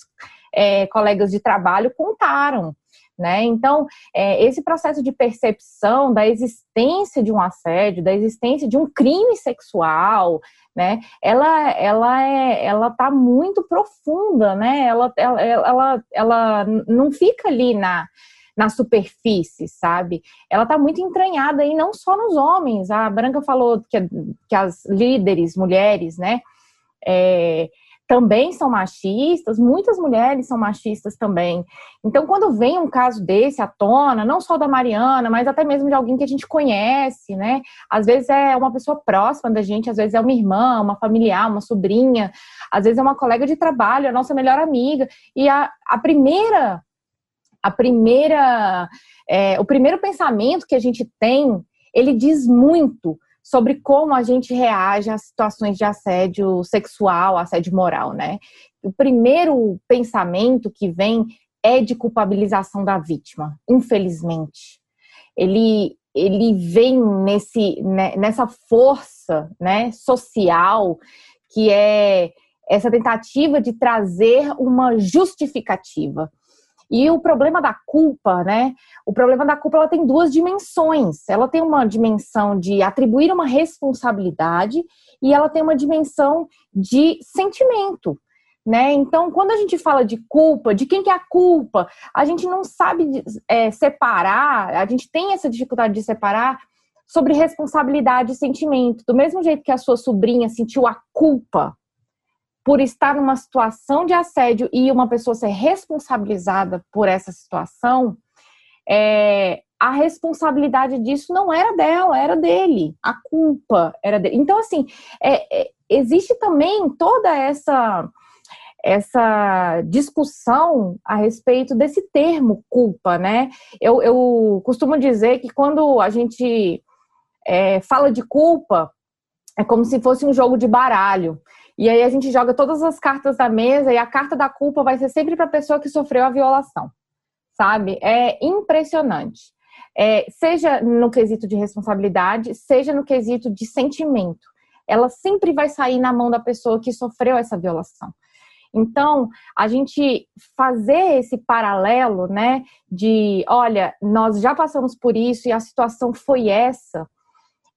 é, colegas de trabalho contaram. Né? Então, é, esse processo de percepção da existência de um assédio, da existência de um crime sexual, né? Ela, ela é, ela está muito profunda, né? Ela, ela, ela, ela não fica ali na na superfície, sabe? Ela está muito entranhada e não só nos homens. A Branca falou que, que as líderes, mulheres, né? É, também são machistas, muitas mulheres são machistas também. Então, quando vem um caso desse à tona, não só da Mariana, mas até mesmo de alguém que a gente conhece, né? Às vezes é uma pessoa próxima da gente, às vezes é uma irmã, uma familiar, uma sobrinha, às vezes é uma colega de trabalho, a nossa melhor amiga. E a, a primeira, a primeira, é, o primeiro pensamento que a gente tem, ele diz muito sobre como a gente reage a situações de assédio sexual, assédio moral, né? O primeiro pensamento que vem é de culpabilização da vítima, infelizmente. Ele, ele vem nesse, né, nessa força né, social que é essa tentativa de trazer uma justificativa. E o problema da culpa, né? O problema da culpa ela tem duas dimensões. Ela tem uma dimensão de atribuir uma responsabilidade e ela tem uma dimensão de sentimento. Né? Então, quando a gente fala de culpa, de quem que é a culpa, a gente não sabe é, separar, a gente tem essa dificuldade de separar sobre responsabilidade e sentimento. Do mesmo jeito que a sua sobrinha sentiu a culpa por estar numa situação de assédio e uma pessoa ser responsabilizada por essa situação, é, a responsabilidade disso não era dela, era dele. A culpa era dele. Então, assim, é, é, existe também toda essa essa discussão a respeito desse termo culpa, né? Eu, eu costumo dizer que quando a gente é, fala de culpa, é como se fosse um jogo de baralho. E aí a gente joga todas as cartas da mesa e a carta da culpa vai ser sempre para a pessoa que sofreu a violação, sabe? É impressionante. É, seja no quesito de responsabilidade, seja no quesito de sentimento. Ela sempre vai sair na mão da pessoa que sofreu essa violação. Então, a gente fazer esse paralelo, né, de, olha, nós já passamos por isso e a situação foi essa,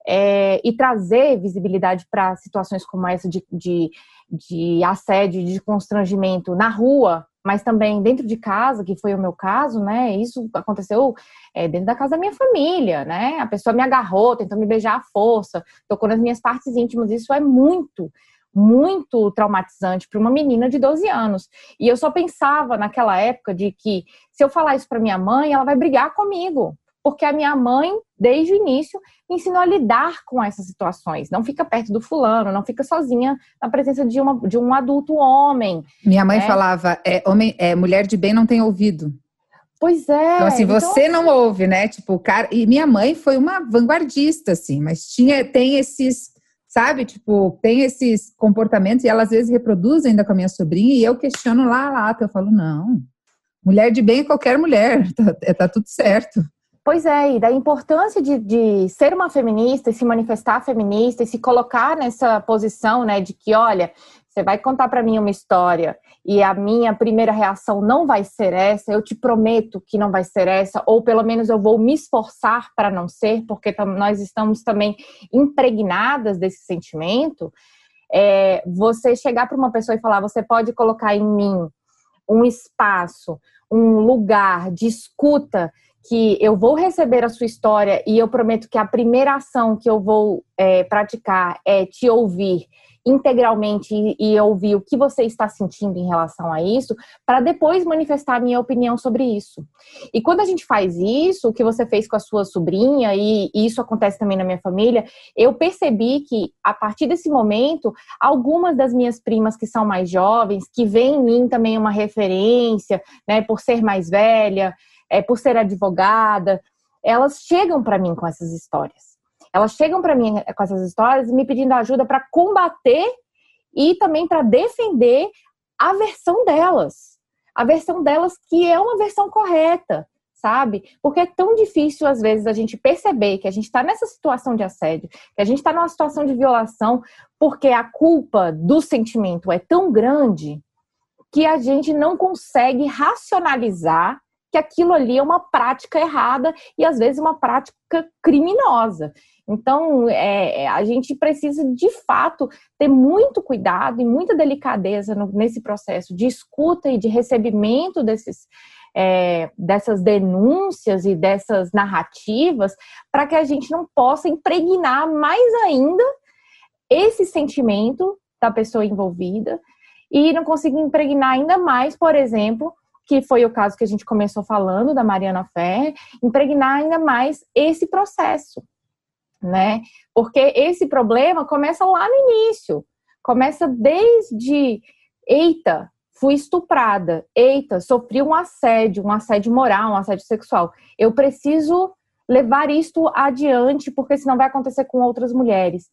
é, e trazer visibilidade para situações como essa de, de, de assédio, de constrangimento na rua, mas também dentro de casa, que foi o meu caso, né? Isso aconteceu é, dentro da casa da minha família, né? A pessoa me agarrou, tentou me beijar à força, tocou nas minhas partes íntimas. Isso é muito, muito traumatizante para uma menina de 12 anos. E eu só pensava naquela época de que se eu falar isso para minha mãe, ela vai brigar comigo porque a minha mãe, desde o início, me ensinou a lidar com essas situações. Não fica perto do fulano, não fica sozinha na presença de, uma, de um adulto homem. Minha mãe né? falava, é, homem, é, mulher de bem não tem ouvido. Pois é. Então, assim, então... você não ouve, né? Tipo, cara. E minha mãe foi uma vanguardista, assim, mas tinha, tem esses, sabe? Tipo, tem esses comportamentos e ela às vezes reproduz ainda com a minha sobrinha e eu questiono lá, lá. Eu falo, não. Mulher de bem é qualquer mulher, <laughs> tá, tá tudo certo. Pois é, e da importância de, de, ser uma feminista e se manifestar feminista e se colocar nessa posição, né, de que, olha, você vai contar para mim uma história e a minha primeira reação não vai ser essa, eu te prometo que não vai ser essa, ou pelo menos eu vou me esforçar para não ser, porque nós estamos também impregnadas desse sentimento. É, você chegar para uma pessoa e falar, você pode colocar em mim um espaço, um lugar de escuta que eu vou receber a sua história e eu prometo que a primeira ação que eu vou é, praticar é te ouvir integralmente e, e ouvir o que você está sentindo em relação a isso, para depois manifestar a minha opinião sobre isso. E quando a gente faz isso, o que você fez com a sua sobrinha, e, e isso acontece também na minha família, eu percebi que a partir desse momento, algumas das minhas primas que são mais jovens, que veem em mim também uma referência, né, por ser mais velha, é, por ser advogada, elas chegam para mim com essas histórias. Elas chegam para mim com essas histórias me pedindo ajuda para combater e também para defender a versão delas. A versão delas que é uma versão correta, sabe? Porque é tão difícil, às vezes, a gente perceber que a gente está nessa situação de assédio, que a gente está numa situação de violação, porque a culpa do sentimento é tão grande que a gente não consegue racionalizar que aquilo ali é uma prática errada e às vezes uma prática criminosa. Então, é, é, a gente precisa, de fato, ter muito cuidado e muita delicadeza no, nesse processo de escuta e de recebimento desses, é, dessas denúncias e dessas narrativas, para que a gente não possa impregnar mais ainda esse sentimento da pessoa envolvida e não consiga impregnar ainda mais, por exemplo, que foi o caso que a gente começou falando da Mariana Ferrer, impregnar ainda mais esse processo né? Porque esse problema começa lá no início, começa desde eita, fui estuprada, eita, sofri um assédio, um assédio moral, um assédio sexual. Eu preciso levar isto adiante, porque senão vai acontecer com outras mulheres.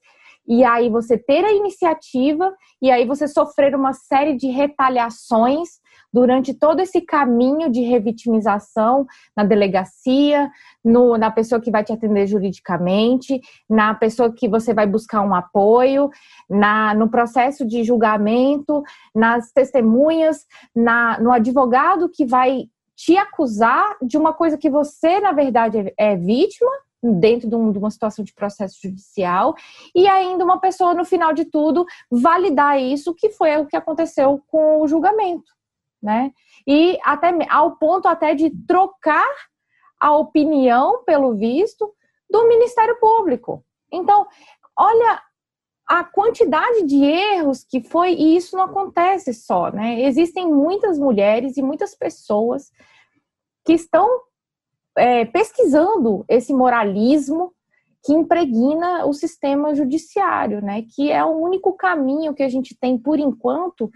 E aí você ter a iniciativa e aí você sofrer uma série de retaliações durante todo esse caminho de revitimização na delegacia, no, na pessoa que vai te atender juridicamente, na pessoa que você vai buscar um apoio, na, no processo de julgamento, nas testemunhas, na, no advogado que vai te acusar de uma coisa que você, na verdade, é, é vítima dentro de, um, de, uma situação de processo judicial e ainda uma pessoa no final de tudo validar isso que foi o que aconteceu com o julgamento né? E até ao ponto até de trocar a opinião, pelo visto, do Ministério Público. Então, olha a quantidade de erros que foi, e isso não acontece só, né? Existem muitas mulheres e muitas pessoas que estão é, pesquisando esse moralismo que impregna o sistema judiciário, né? Que é o único caminho que a gente tem, por enquanto,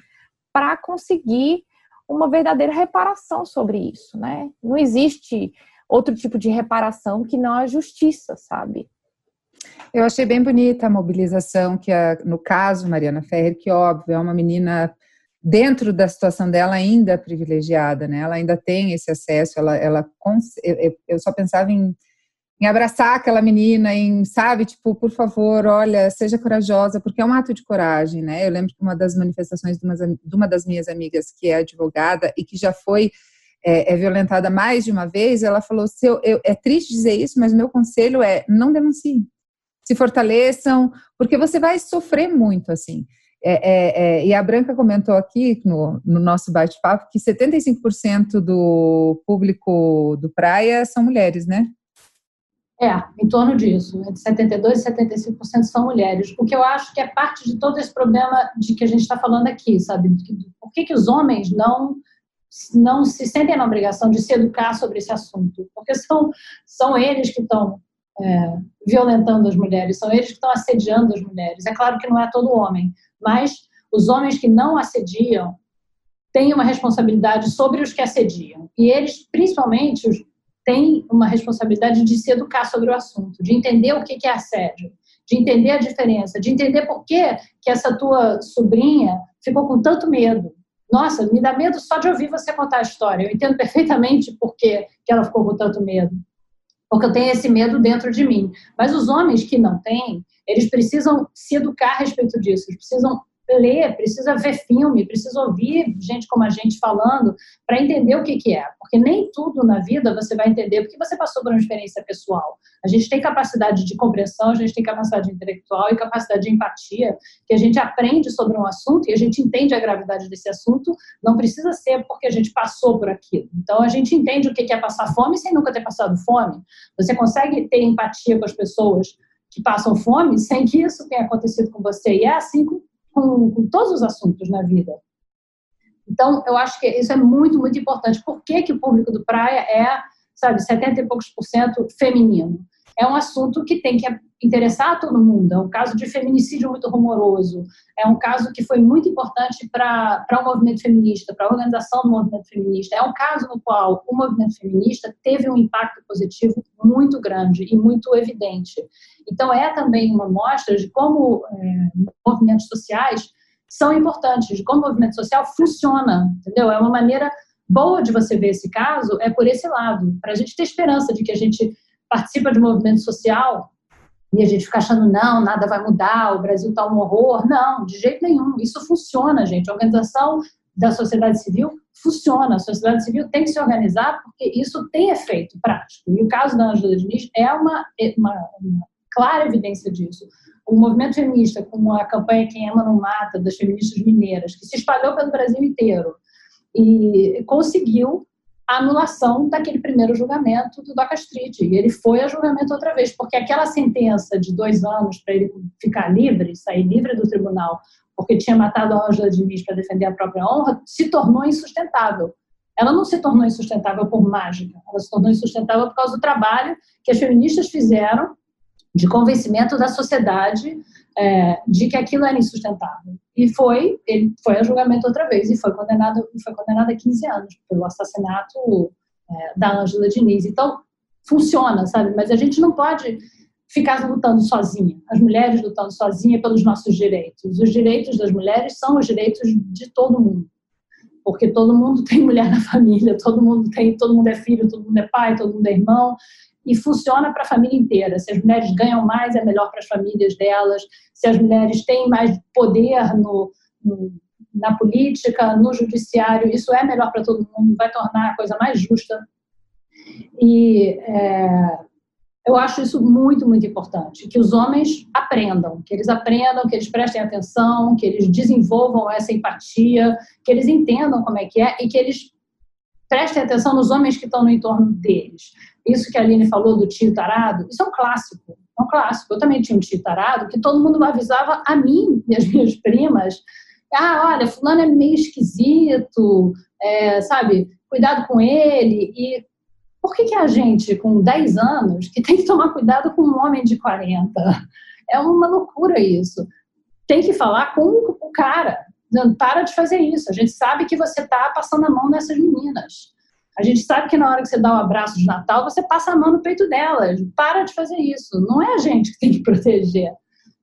para conseguir uma verdadeira reparação sobre isso, né? Não existe outro tipo de reparação que não a justiça, sabe? Eu achei bem bonita a mobilização que, a, no caso, Mariana Ferrer, que óbvio, é uma menina dentro da situação dela ainda privilegiada, né? Ela ainda tem esse acesso, ela, ela eu, eu só pensava em em abraçar aquela menina, em, sabe, tipo, por favor, olha, seja corajosa, porque é um ato de coragem, né? Eu lembro que uma das manifestações de uma, de uma das minhas amigas, que é advogada e que já foi é, é violentada mais de uma vez, ela falou: se eu, eu, é triste dizer isso, mas meu conselho é não denuncie, se fortaleçam, porque você vai sofrer muito, assim. É, é, é, e a Branca comentou aqui no, no nosso bate-papo que 75% do público do Praia são mulheres, né? É, em torno disso. Entre 72% e 75% são mulheres. O que eu acho que é parte de todo esse problema de que a gente está falando aqui, sabe? Por que, que os homens não, não se sentem na obrigação de se educar sobre esse assunto? Porque são, são eles que estão é, violentando as mulheres, são eles que estão assediando as mulheres. É claro que não é todo homem, mas os homens que não assediam têm uma responsabilidade sobre os que assediam. E eles, principalmente, os, tem uma responsabilidade de se educar sobre o assunto, de entender o que é assédio, de entender a diferença, de entender por que, que essa tua sobrinha ficou com tanto medo. Nossa, me dá medo só de ouvir você contar a história. Eu entendo perfeitamente por que, que ela ficou com tanto medo. Porque eu tenho esse medo dentro de mim. Mas os homens que não têm, eles precisam se educar a respeito disso, eles precisam ler, precisa ver filme, precisa ouvir gente como a gente falando para entender o que, que é. Porque nem tudo na vida você vai entender porque você passou por uma experiência pessoal. A gente tem capacidade de compreensão, a gente tem capacidade intelectual e capacidade de empatia, que a gente aprende sobre um assunto e a gente entende a gravidade desse assunto, não precisa ser porque a gente passou por aquilo. Então a gente entende o que é passar fome sem nunca ter passado fome. Você consegue ter empatia com as pessoas que passam fome sem que isso tenha acontecido com você. E é assim com com, com todos os assuntos na vida. Então, eu acho que isso é muito, muito importante. Por que, que o público do Praia é, sabe, 70 e poucos por cento feminino? É um assunto que tem que interessar todo mundo. É um caso de feminicídio muito rumoroso. É um caso que foi muito importante para o movimento feminista, para a organização do movimento feminista. É um caso no qual o movimento feminista teve um impacto positivo muito grande e muito evidente. Então, é também uma mostra de como é, movimentos sociais são importantes, de como o movimento social funciona, entendeu? É uma maneira boa de você ver esse caso, é por esse lado, para a gente ter esperança de que a gente participa de um movimento social e a gente fica achando, não, nada vai mudar, o Brasil está um horror. Não, de jeito nenhum. Isso funciona, gente. A organização da sociedade civil funciona. A sociedade civil tem que se organizar porque isso tem efeito prático. E o caso da Angela Diniz é uma, uma, uma clara evidência disso. O movimento feminista, como a campanha Quem Ama Não Mata, das feministas mineiras, que se espalhou pelo Brasil inteiro e conseguiu a anulação daquele primeiro julgamento do Doca Street. E ele foi a julgamento outra vez, porque aquela sentença de dois anos para ele ficar livre, sair livre do tribunal, porque tinha matado a Ângela Diniz para defender a própria honra, se tornou insustentável. Ela não se tornou insustentável por mágica, ela se tornou insustentável por causa do trabalho que as feministas fizeram de convencimento da sociedade é, de que aquilo era insustentável. E foi, ele foi a julgamento outra vez e foi condenado, foi condenado a 15 anos pelo assassinato é, da Ângela Diniz. Então, funciona, sabe? Mas a gente não pode ficar lutando sozinha, as mulheres lutando sozinha pelos nossos direitos. Os direitos das mulheres são os direitos de todo mundo. Porque todo mundo <laughs> tem mulher na família, todo mundo tem, todo mundo é filho, todo mundo é pai, todo mundo é irmão, e funciona para a família inteira. Se as mulheres ganham mais, é melhor para as famílias delas. Se as mulheres têm mais poder no, no, na política, no judiciário, isso é melhor para todo mundo, vai tornar a coisa mais justa. E é, eu acho isso muito, muito importante. Que os homens aprendam, que eles aprendam, que eles prestem atenção, que eles desenvolvam essa empatia, que eles entendam como é que é e que eles prestem atenção nos homens que estão no entorno deles. Isso que a Aline falou do tio tarado, isso é um clássico. É um clássico. Eu também tinha um tio tarado que todo mundo avisava a mim e as <laughs> minhas primas. Ah, olha, fulano é meio esquisito, é, sabe? Cuidado com ele. E por que, que a gente, com 10 anos, que tem que tomar cuidado com um homem de 40? É uma loucura isso. Tem que falar com o cara. Não, para de fazer isso. A gente sabe que você está passando a mão nessas meninas. A gente sabe que na hora que você dá um abraço de Natal, você passa a mão no peito delas. Para de fazer isso. Não é a gente que tem que <laughs> proteger,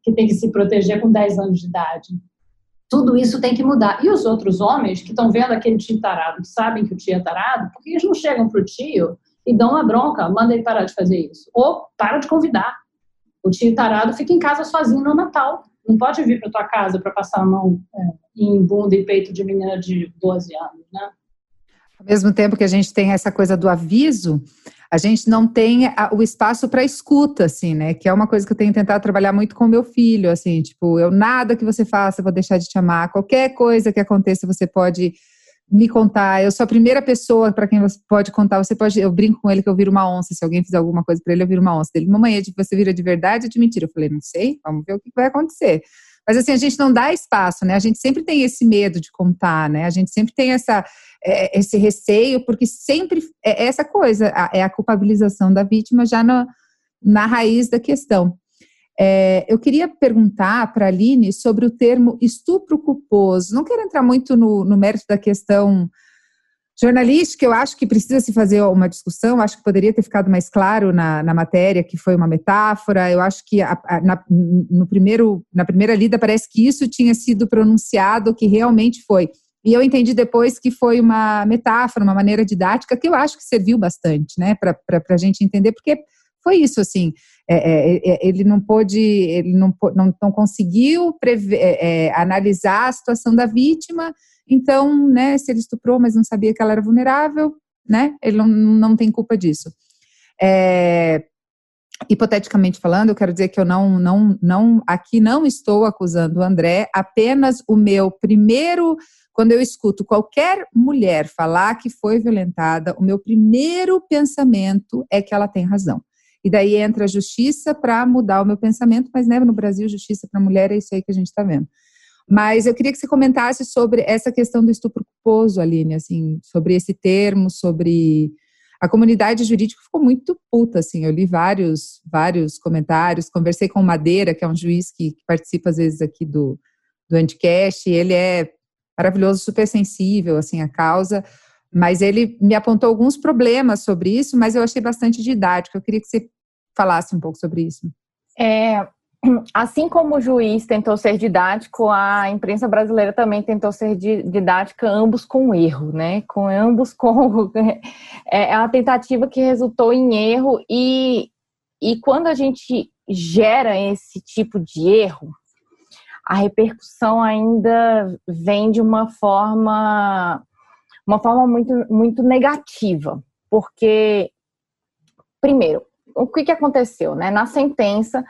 que tem que se proteger com 10 anos de idade. Tudo isso tem que mudar. E os outros homens que estão vendo aquele tio tarado, que sabem que o tio é tarado, por que eles não chegam para o tio e dão uma bronca, manda ele parar de fazer isso? Ou para de convidar. O tio tarado fica em casa sozinho no Natal. Não pode vir para tua casa para passar a mão é, em bunda e peito de menina de 12 anos, né? Ao mesmo tempo que a gente tem essa coisa do aviso, a gente não tem o espaço para escuta, assim, né? Que é uma coisa que eu tenho tentado trabalhar muito com meu filho, assim, tipo, eu nada que você faça, eu vou deixar de te amar. Qualquer coisa que aconteça, você pode me contar. Eu sou a primeira pessoa para quem você pode contar. Você pode, eu brinco com ele que eu viro uma onça. Se alguém fizer alguma coisa para ele, eu viro uma onça. Ele, mamãe, é você vira de verdade ou de mentira? Eu falei, não sei. Vamos ver o que vai acontecer. Mas assim, a gente não dá espaço, né? A gente sempre tem esse medo de contar, né? A gente sempre tem essa, é, esse receio, porque sempre é essa coisa, é a culpabilização da vítima já na, na raiz da questão. É, eu queria perguntar para a Aline sobre o termo estupro culposo. Não quero entrar muito no, no mérito da questão Jornalística, eu acho que precisa se fazer uma discussão, acho que poderia ter ficado mais claro na, na matéria que foi uma metáfora. Eu acho que a, a, na, no primeiro, na primeira lida parece que isso tinha sido pronunciado, que realmente foi. E eu entendi depois que foi uma metáfora, uma maneira didática, que eu acho que serviu bastante, né, para a gente entender, porque foi isso, assim, é, é, é, ele não pôde, ele não, não, não conseguiu prever, é, é, analisar a situação da vítima, então, né, se ele estuprou, mas não sabia que ela era vulnerável, né, ele não, não tem culpa disso. É, hipoteticamente falando, eu quero dizer que eu não, não, não, aqui não estou acusando o André, apenas o meu primeiro, quando eu escuto qualquer mulher falar que foi violentada, o meu primeiro pensamento é que ela tem razão. E daí entra a justiça para mudar o meu pensamento, mas né, no Brasil, justiça para mulher é isso aí que a gente está vendo. Mas eu queria que você comentasse sobre essa questão do estupro culposo, Aline, assim, sobre esse termo, sobre a comunidade jurídica ficou muito puta, assim. Eu li vários, vários comentários, conversei com o Madeira, que é um juiz que, participa às vezes aqui do, do Anticast, ele é maravilhoso, super sensível, assim, à causa, mas ele me apontou alguns problemas sobre isso, mas eu achei bastante didático. Eu queria que você falasse um pouco sobre isso. É, <clears throat> assim como o juiz tentou ser didático, a imprensa brasileira também tentou ser didática, ambos com erro, né? Com ambos com <laughs> é, é uma tentativa que resultou em erro e e quando a gente gera esse tipo de erro, a repercussão ainda vem de uma forma uma forma muito muito negativa, porque primeiro o que, que aconteceu, né? Na sentença,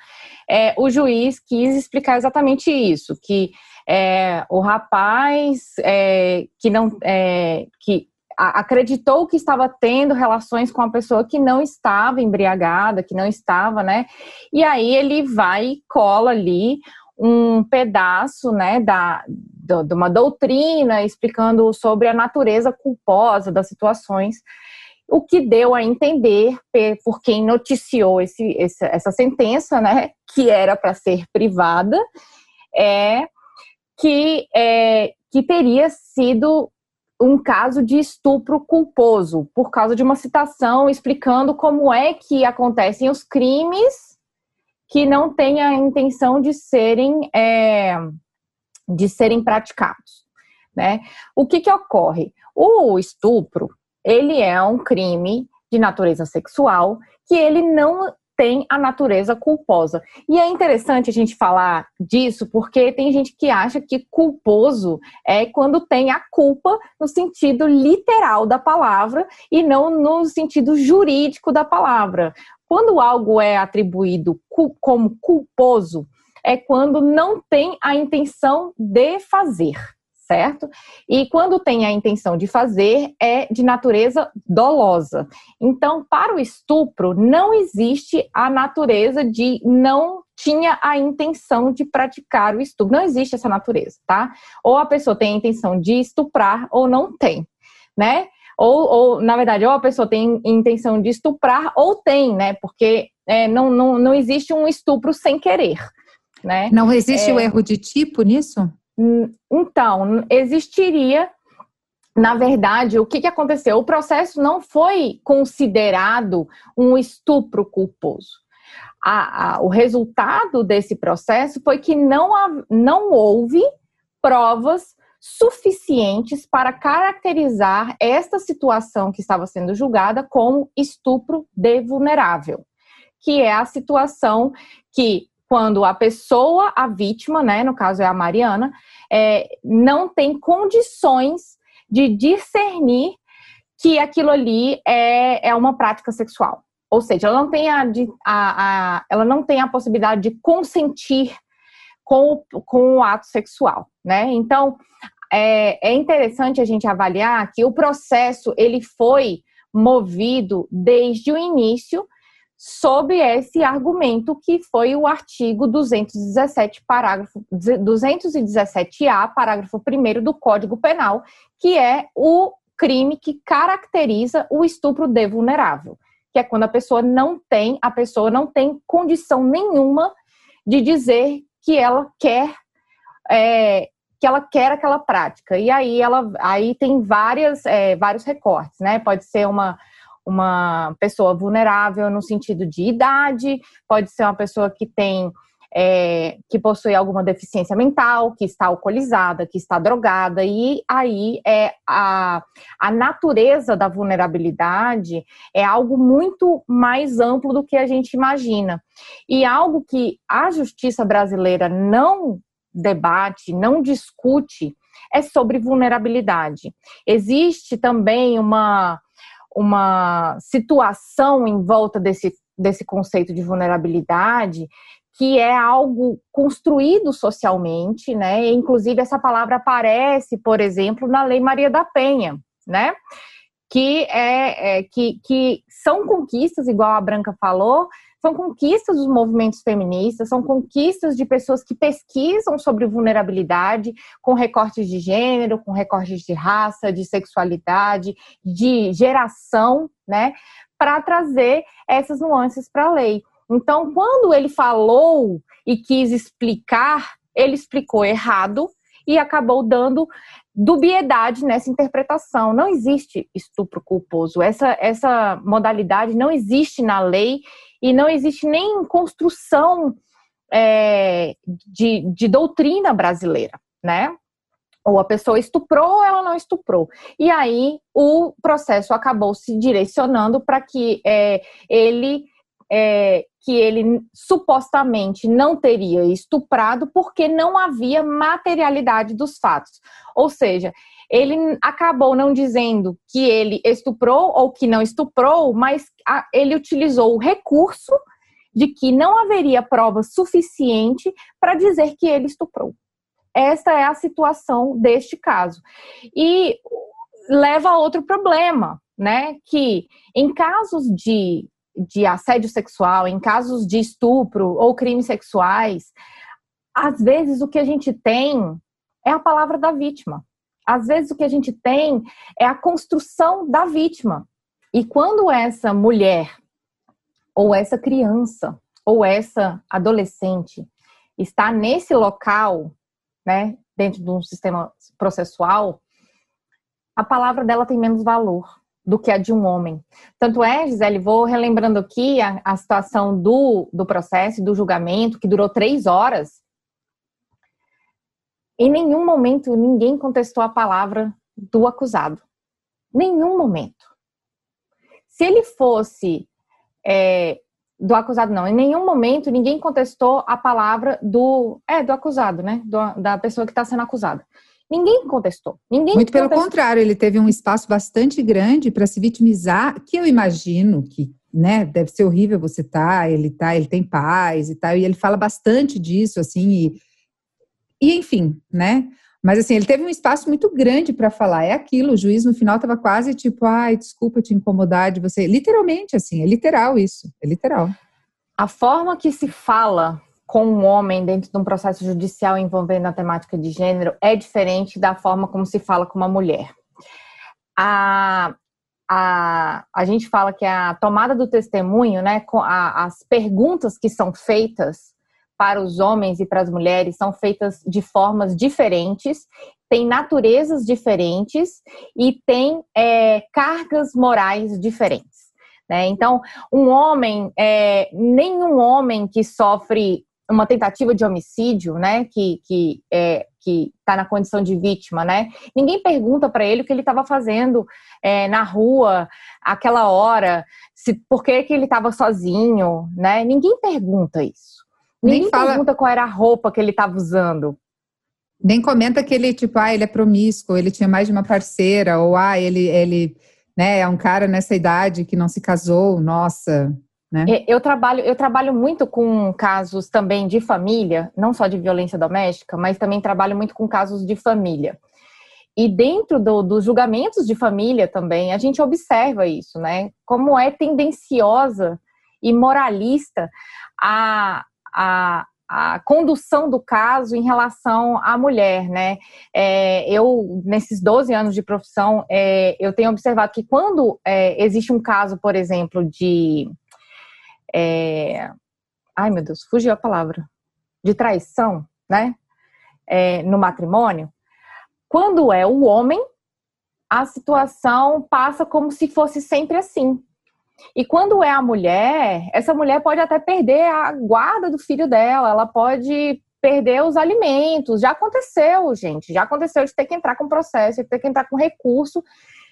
é, o juiz quis explicar exatamente isso, que é, o rapaz é, que não é, que acreditou que estava tendo relações com a pessoa que não estava embriagada, que não estava, né? E aí ele vai e cola ali um pedaço, né, da, de uma doutrina explicando sobre a natureza culposa das situações o que deu a entender por quem noticiou esse, essa sentença, né, que era para ser privada, é que, é que teria sido um caso de estupro culposo, por causa de uma citação explicando como é que acontecem os crimes que não têm a intenção de serem, é, de serem praticados. Né? O que, que ocorre? O estupro ele é um crime de natureza sexual que ele não tem a natureza culposa. E é interessante a gente falar disso porque tem gente que acha que culposo é quando tem a culpa no sentido literal da palavra e não no sentido jurídico da palavra. Quando algo é atribuído como culposo, é quando não tem a intenção de fazer certo? E quando tem a intenção de fazer, é de natureza dolosa. Então, para o estupro, não existe a natureza de não tinha a intenção de praticar o estupro. Não existe essa natureza, tá? Ou a pessoa tem a intenção de estuprar ou não tem, né? Ou, ou na verdade, ou a pessoa tem intenção de estuprar ou tem, né? Porque é, não, não, não existe um estupro sem querer. Né? Não existe é... o erro de tipo nisso? Então, existiria, na verdade, o que, que aconteceu? O processo não foi considerado um estupro culposo. A, a, o resultado desse processo foi que não, não houve provas suficientes para caracterizar esta situação que estava sendo julgada como estupro de vulnerável, que é a situação que quando a pessoa, a vítima, né, no caso é a Mariana, é, não tem condições de discernir que aquilo ali é, é uma prática sexual. Ou seja, ela não tem a, a, a, ela não tem a possibilidade de consentir com com o ato sexual, né? Então, é, é interessante a gente avaliar que o processo ele foi movido desde o início sob esse argumento que foi o artigo 217, parágrafo 217A, parágrafo 1 do Código Penal, que é o crime que caracteriza o estupro de vulnerável, que é quando a pessoa não tem, a pessoa não tem condição nenhuma de dizer que ela quer é, que ela quer aquela prática. E aí ela aí tem várias, é, vários recortes, né? Pode ser uma uma pessoa vulnerável no sentido de idade, pode ser uma pessoa que tem é, que possui alguma deficiência mental, que está alcoolizada, que está drogada, e aí é a, a natureza da vulnerabilidade é algo muito mais amplo do que a gente imagina. E algo que a justiça brasileira não debate, não discute, é sobre vulnerabilidade. Existe também uma uma situação em volta desse, desse conceito de vulnerabilidade que é algo construído socialmente, né? Inclusive essa palavra aparece, por exemplo, na Lei Maria da Penha, né? Que é, é que, que são conquistas, igual a Branca falou, são conquistas dos movimentos feministas, são conquistas de pessoas que pesquisam sobre vulnerabilidade, com recortes de gênero, com recortes de raça, de sexualidade, de geração, né, para trazer essas nuances para a lei. Então, quando ele falou e quis explicar, ele explicou errado e acabou dando dubiedade nessa interpretação. Não existe estupro culposo. Essa, essa modalidade não existe na lei e não existe nem construção é, de, de doutrina brasileira, né? Ou a pessoa estuprou ou ela não estuprou. E aí o processo acabou se direcionando para que é, ele é, que ele supostamente não teria estuprado porque não havia materialidade dos fatos. Ou seja, ele acabou não dizendo que ele estuprou ou que não estuprou, mas ele utilizou o recurso de que não haveria prova suficiente para dizer que ele estuprou. Esta é a situação deste caso. E leva a outro problema, né? Que em casos de, de assédio sexual, em casos de estupro ou crimes sexuais, às vezes o que a gente tem é a palavra da vítima às vezes o que a gente tem é a construção da vítima. E quando essa mulher, ou essa criança, ou essa adolescente está nesse local, né, dentro de um sistema processual, a palavra dela tem menos valor do que a de um homem. Tanto é, Gisele, vou relembrando aqui a, a situação do, do processo, do julgamento, que durou três horas, em nenhum momento ninguém contestou a palavra do acusado. Nenhum momento. Se ele fosse é, do acusado, não. Em nenhum momento ninguém contestou a palavra do é do acusado, né? Do, da pessoa que está sendo acusada. Ninguém contestou. Ninguém Muito contestou. pelo contrário, ele teve um espaço bastante grande para se vitimizar, que eu imagino que, né, deve ser horrível você tá, ele tá, ele tem paz e tal, e ele fala bastante disso, assim, e e enfim, né? Mas assim, ele teve um espaço muito grande para falar. É aquilo, o juiz no final estava quase tipo, ai, desculpa te incomodar de você. Literalmente, assim, é literal isso, é literal. A forma que se fala com um homem dentro de um processo judicial envolvendo a temática de gênero é diferente da forma como se fala com uma mulher. A, a, a gente fala que a tomada do testemunho, né, com a, as perguntas que são feitas para os homens e para as mulheres são feitas de formas diferentes, têm naturezas diferentes e têm é, cargas morais diferentes. Né? Então, um homem, é, nenhum homem que sofre uma tentativa de homicídio, né, que que é, que está na condição de vítima, né? Ninguém pergunta para ele o que ele estava fazendo é, na rua aquela hora, se por que, que ele estava sozinho, né? Ninguém pergunta isso. Ninguém Nem fala... pergunta qual era a roupa que ele estava usando. Nem comenta que ele, tipo, ah, ele é promíscuo, ele tinha mais de uma parceira, ou ah, ele, ele né, é um cara nessa idade que não se casou, nossa. Né? Eu trabalho, eu trabalho muito com casos também de família, não só de violência doméstica, mas também trabalho muito com casos de família. E dentro do, dos julgamentos de família também, a gente observa isso, né? Como é tendenciosa e moralista a, a, a condução do caso em relação à mulher, né? É, eu, nesses 12 anos de profissão, é, eu tenho observado que quando é, existe um caso, por exemplo, de. É, ai, meu Deus, fugiu a palavra. De traição, né? É, no matrimônio, quando é o homem, a situação passa como se fosse sempre assim. E quando é a mulher, essa mulher pode até perder a guarda do filho dela, ela pode perder os alimentos. Já aconteceu, gente, já aconteceu de ter que entrar com processo, de ter que entrar com recurso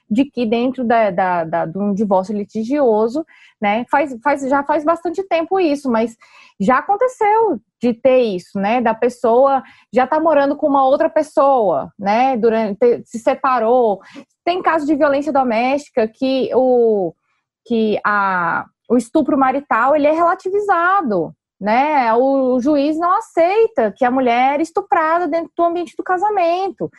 de que dentro da, da, da, de um divórcio litigioso, né, faz, faz, já faz bastante tempo isso, mas já aconteceu de ter isso, né, da pessoa já tá morando com uma outra pessoa, né, durante, se separou. Tem casos de violência doméstica que o que a, o estupro marital ele é relativizado, né? O, juiz não aceita que a mulher é estuprada dentro do ambiente do casamento.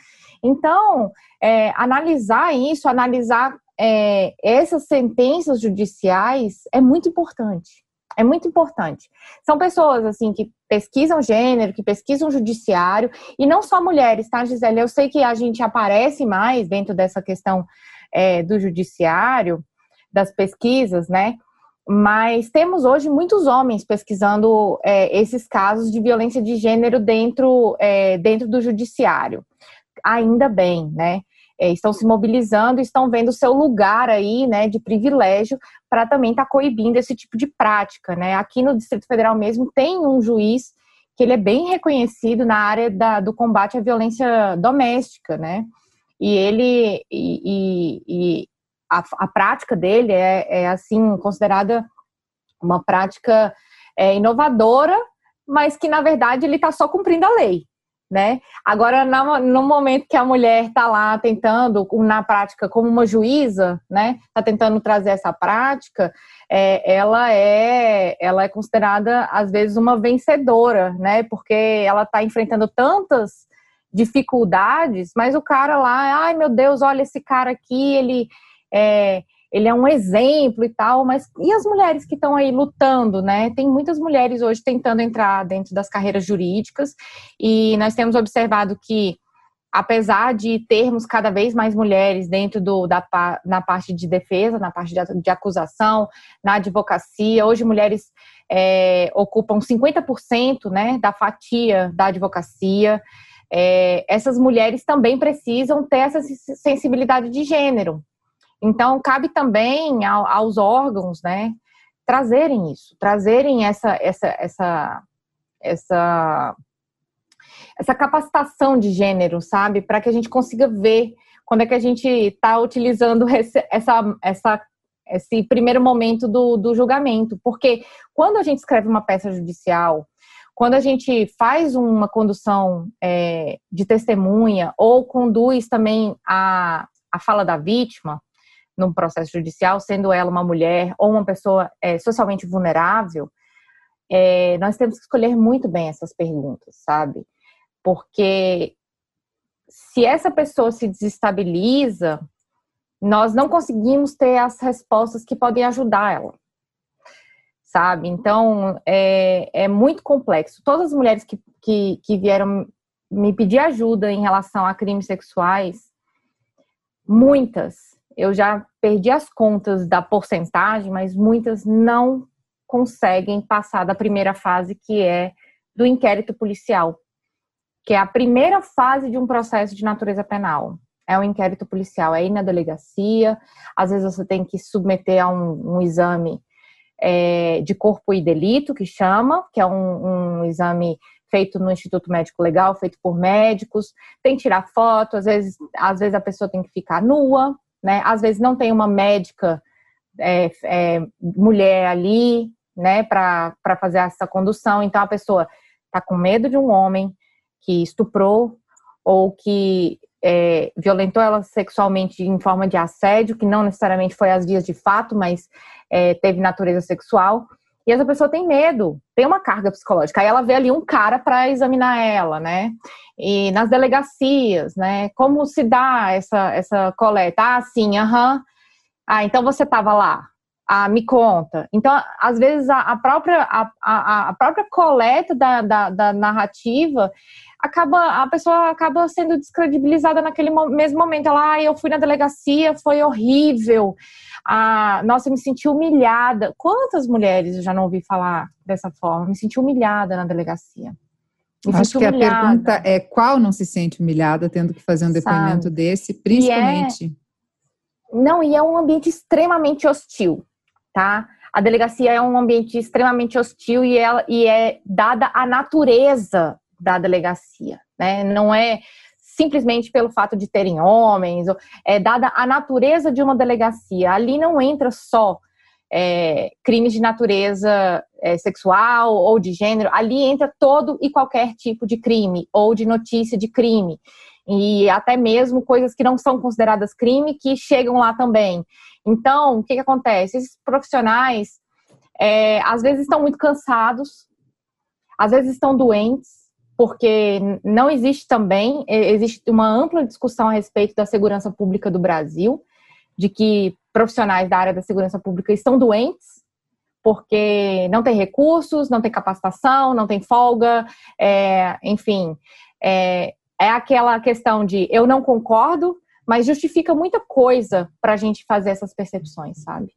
Então, é, analisar isso, analisar é, essas sentenças judiciais é muito importante. É muito importante. São pessoas, assim, que pesquisam gênero, que pesquisam judiciário, e não só mulheres, tá, Gisele? Eu sei que a gente aparece mais dentro dessa questão é, do judiciário, das pesquisas, né? Mas temos hoje muitos homens pesquisando é, esses casos de violência de gênero dentro, é, dentro do judiciário. Ainda bem, né? É, estão se mobilizando, estão vendo seu lugar aí, né, de privilégio para também estar tá coibindo esse tipo de prática, né? Aqui no Distrito Federal mesmo tem um juiz que ele é bem reconhecido na área da, do combate à violência doméstica, né? E ele e, e, e a, a, prática dele é, é, assim considerada uma prática é, inovadora, mas que na verdade ele está só cumprindo a lei, né? Agora, no momento que a mulher está lá tentando, na prática, como uma juíza, né, está tentando trazer essa prática, é, ela é, ela é considerada às vezes uma vencedora, né? Porque ela está enfrentando tantas dificuldades, mas o cara lá, ai meu Deus, olha esse cara aqui, ele é, ele é um exemplo e tal, mas e as mulheres que estão aí lutando, né? Tem muitas mulheres hoje tentando entrar dentro das carreiras jurídicas e nós temos observado que apesar de termos cada vez mais mulheres dentro do, da na parte de defesa, na parte de, de acusação, na advocacia, hoje mulheres é, ocupam 50% né, da fatia da advocacia. É, essas mulheres também precisam ter essa sensibilidade de gênero. Então, cabe também ao, aos órgãos, né, trazerem isso, trazerem essa, essa, essa, essa, essa capacitação de gênero, sabe, para que a gente consiga ver quando é que a gente está utilizando esse, essa, essa, esse primeiro momento do, do julgamento. Porque quando a gente escreve uma peça judicial, quando a gente faz uma condução é, de testemunha ou conduz também a, a fala da vítima, num processo judicial, sendo ela uma mulher ou uma pessoa é, socialmente vulnerável, é, nós temos que escolher muito bem essas perguntas, sabe? Porque se essa pessoa se desestabiliza, nós não conseguimos ter as respostas que podem ajudar ela, sabe? Então, é, é muito complexo. Todas as mulheres que, que, que vieram me pedir ajuda em relação a crimes sexuais, muitas eu já perdi as contas da porcentagem, mas muitas não conseguem passar da primeira fase, que é do inquérito policial, que é a primeira fase de um processo de natureza penal. É o um inquérito policial, é ir na delegacia, às vezes você tem que submeter a um, um exame é, de corpo e delito, que chama, que é um, um exame feito no Instituto Médico Legal, feito por médicos, tem que tirar foto, às vezes, às vezes a pessoa tem que ficar nua, né? Às vezes não tem uma médica é, é, mulher ali, né, para fazer essa condução. Então a pessoa está com medo de um homem que estuprou ou que é, violentou ela sexualmente em forma de assédio, que não necessariamente foi às vias de fato, mas é, teve natureza sexual. E essa pessoa tem medo, tem uma carga psicológica. Aí ela vê ali um cara para examinar ela, né? E nas delegacias, né? Como se dá essa, essa coleta? Ah, sim, aham. Ah, então você estava lá. Ah, me conta. Então, às vezes, a, a própria, a, a, a, própria coleta da, da, da narrativa acaba a pessoa acaba sendo descredibilizada naquele mesmo momento. Ela, ah, eu fui na delegacia, foi horrível. Ah, nossa, eu me senti humilhada. Quantas mulheres eu já não ouvi falar dessa forma? Me senti humilhada na delegacia. Me Acho que humilhada. a pergunta é qual não se sente humilhada tendo que fazer um depoimento Sabe? desse, principalmente. É... Não, e é um ambiente extremamente hostil, tá? A delegacia é um ambiente extremamente hostil e, ela, e é dada a natureza da delegacia, né? Não é simplesmente pelo fato de terem homens, é dada a natureza de uma delegacia. Ali não entra só é, crimes de natureza é, sexual ou de gênero, ali entra todo e qualquer tipo de crime ou de notícia de crime. E até mesmo coisas que não são consideradas crime que chegam lá também. Então, o que, que acontece? Esses profissionais é, às vezes estão muito cansados, às vezes estão doentes, porque não existe também, existe uma ampla discussão a respeito da segurança pública do Brasil. de que profissionais da área da segurança pública estão doentes, porque não tem recursos, não tem capacitação, não tem folga, é, enfim. É, é aquela questão de eu não concordo, mas justifica muita coisa para a gente fazer essas percepções, sabe?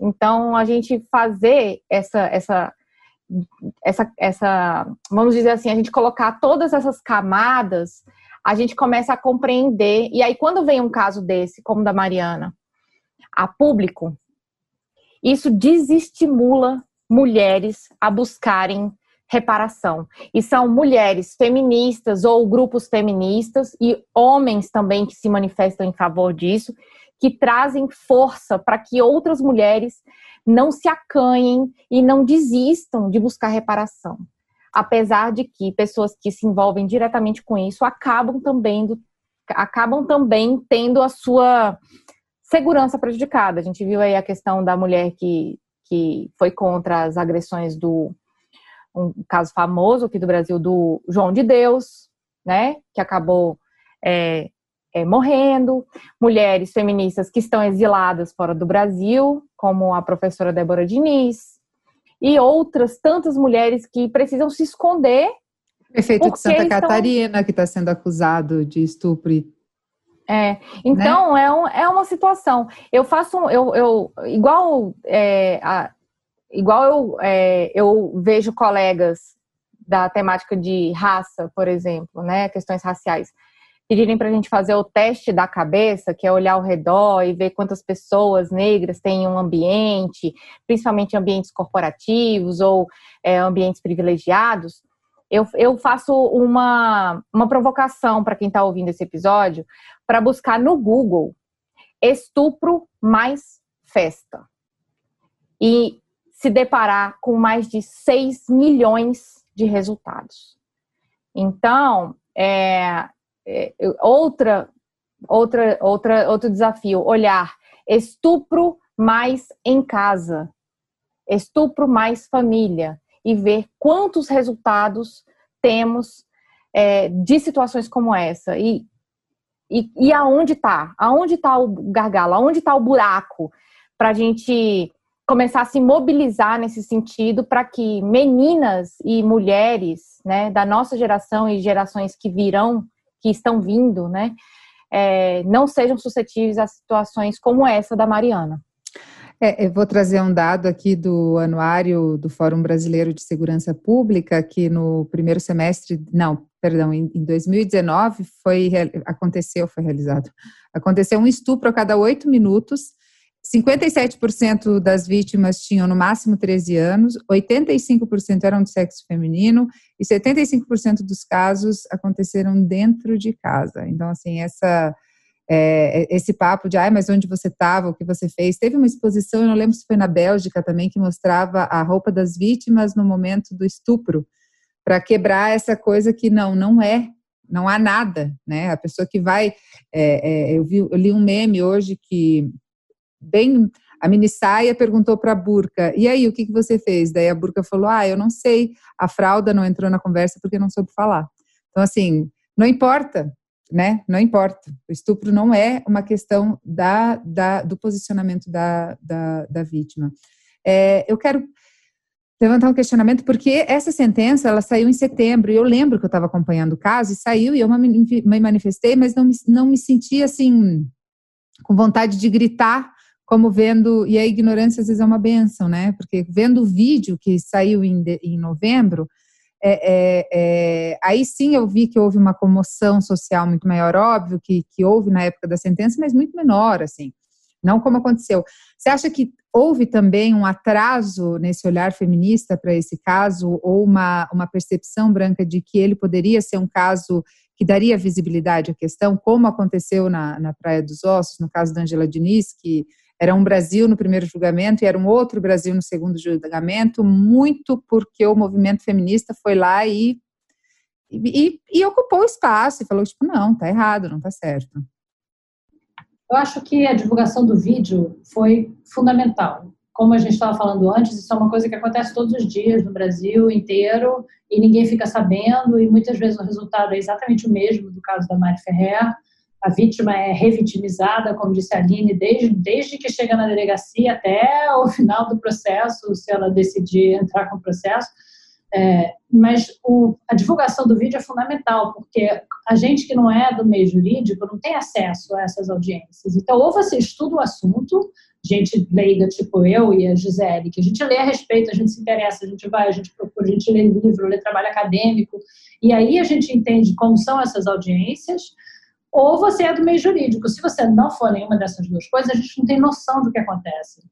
Então, a gente fazer essa, essa, essa, essa, vamos dizer assim, a gente colocar todas essas camadas, a gente começa a compreender. E aí, quando vem um caso desse, como da Mariana, a público, isso desestimula mulheres a buscarem reparação. E são mulheres feministas ou grupos feministas e homens também que se manifestam em favor disso, que trazem força para que outras mulheres não se acanhem e não desistam de buscar reparação. Apesar de que pessoas que se envolvem diretamente com isso acabam também, do, acabam também tendo a sua segurança prejudicada. A gente viu aí a questão da mulher que, que foi contra as agressões do um caso famoso aqui do Brasil do João de Deus, né, que acabou é, é, morrendo, mulheres feministas que estão exiladas fora do Brasil, como a professora Débora Diniz, e outras tantas mulheres que precisam se esconder. Prefeito de Santa estão... Catarina, que está sendo acusado de estupro. É, então né? é, um, é uma situação. Eu faço, eu, eu igual é, a, igual eu, é, eu vejo colegas da temática de raça, por exemplo, né, questões raciais, pedirem para a gente fazer o teste da cabeça, que é olhar ao redor e ver quantas pessoas negras têm um ambiente, principalmente ambientes corporativos ou é, ambientes privilegiados, eu, eu faço uma, uma provocação para quem está ouvindo esse episódio para buscar no Google estupro mais festa. E se deparar com mais de 6 milhões de resultados. Então, é, é, outra, outra, outra, outro desafio, olhar estupro mais em casa, estupro mais família, e ver quantos resultados temos é, de situações como essa. E, e, e aonde está? Aonde está o gargalo? Aonde está o buraco? Para a gente começar a se mobilizar nesse sentido para que meninas e mulheres né, da nossa geração e gerações que virão, que estão vindo, né, é, não sejam suscetíveis a situações como essa da Mariana. É, eu vou trazer um dado aqui do anuário do Fórum Brasileiro de Segurança Pública, que no primeiro semestre, não, perdão, em, em 2019 foi, aconteceu, foi realizado, aconteceu um estupro a cada oito minutos 57% das vítimas tinham no máximo 13 anos, 85% eram de sexo feminino e 75% dos casos aconteceram dentro de casa. Então, assim, essa, é, esse papo de, ai, mas onde você estava, o que você fez. Teve uma exposição, eu não lembro se foi na Bélgica também, que mostrava a roupa das vítimas no momento do estupro, para quebrar essa coisa que não, não é, não há nada, né? A pessoa que vai. É, é, eu, vi, eu li um meme hoje que bem. A mini saia perguntou para a Burca: e aí, o que, que você fez? Daí a Burca falou: ah, eu não sei. A fralda não entrou na conversa porque não soube falar. Então, assim, não importa, né? Não importa. O estupro não é uma questão da, da do posicionamento da, da, da vítima. É, eu quero levantar um questionamento porque essa sentença ela saiu em setembro e eu lembro que eu estava acompanhando o caso e saiu e eu me manifestei, mas não me, não me senti assim com vontade de gritar como vendo, e a ignorância às vezes é uma benção, né? Porque vendo o vídeo que saiu em, em novembro, é, é, é, aí sim eu vi que houve uma comoção social muito maior, óbvio que, que houve na época da sentença, mas muito menor, assim, não como aconteceu. Você acha que houve também um atraso nesse olhar feminista para esse caso, ou uma, uma percepção branca de que ele poderia ser um caso que daria visibilidade à questão, como aconteceu na, na Praia dos Ossos, no caso da Angela Diniz, que era um Brasil no primeiro julgamento e era um outro Brasil no segundo julgamento, muito porque o movimento feminista foi lá e, e, e ocupou espaço e falou, tipo, não, tá errado, não tá certo. Eu acho que a divulgação do vídeo foi fundamental. Como a gente estava falando antes, isso é uma coisa que acontece todos os dias no Brasil inteiro e ninguém fica sabendo, e muitas vezes o resultado é exatamente o mesmo do caso da Mari Ferrer a vítima é revitimizada, como disse a Aline, desde, desde que chega na delegacia até o final do processo, se ela decidir entrar com o processo. É, mas o, a divulgação do vídeo é fundamental, porque a gente que não é do meio jurídico não tem acesso a essas audiências. Então, ou você estuda o assunto, gente leiga tipo eu e a Gisele, que a gente lê a respeito, a gente se interessa, a gente vai, a gente procura, a gente lê livro, lê trabalho acadêmico, e aí a gente entende como são essas audiências, ou você é do meio jurídico. Se você não for nenhuma dessas duas coisas, a gente não tem noção do que acontece.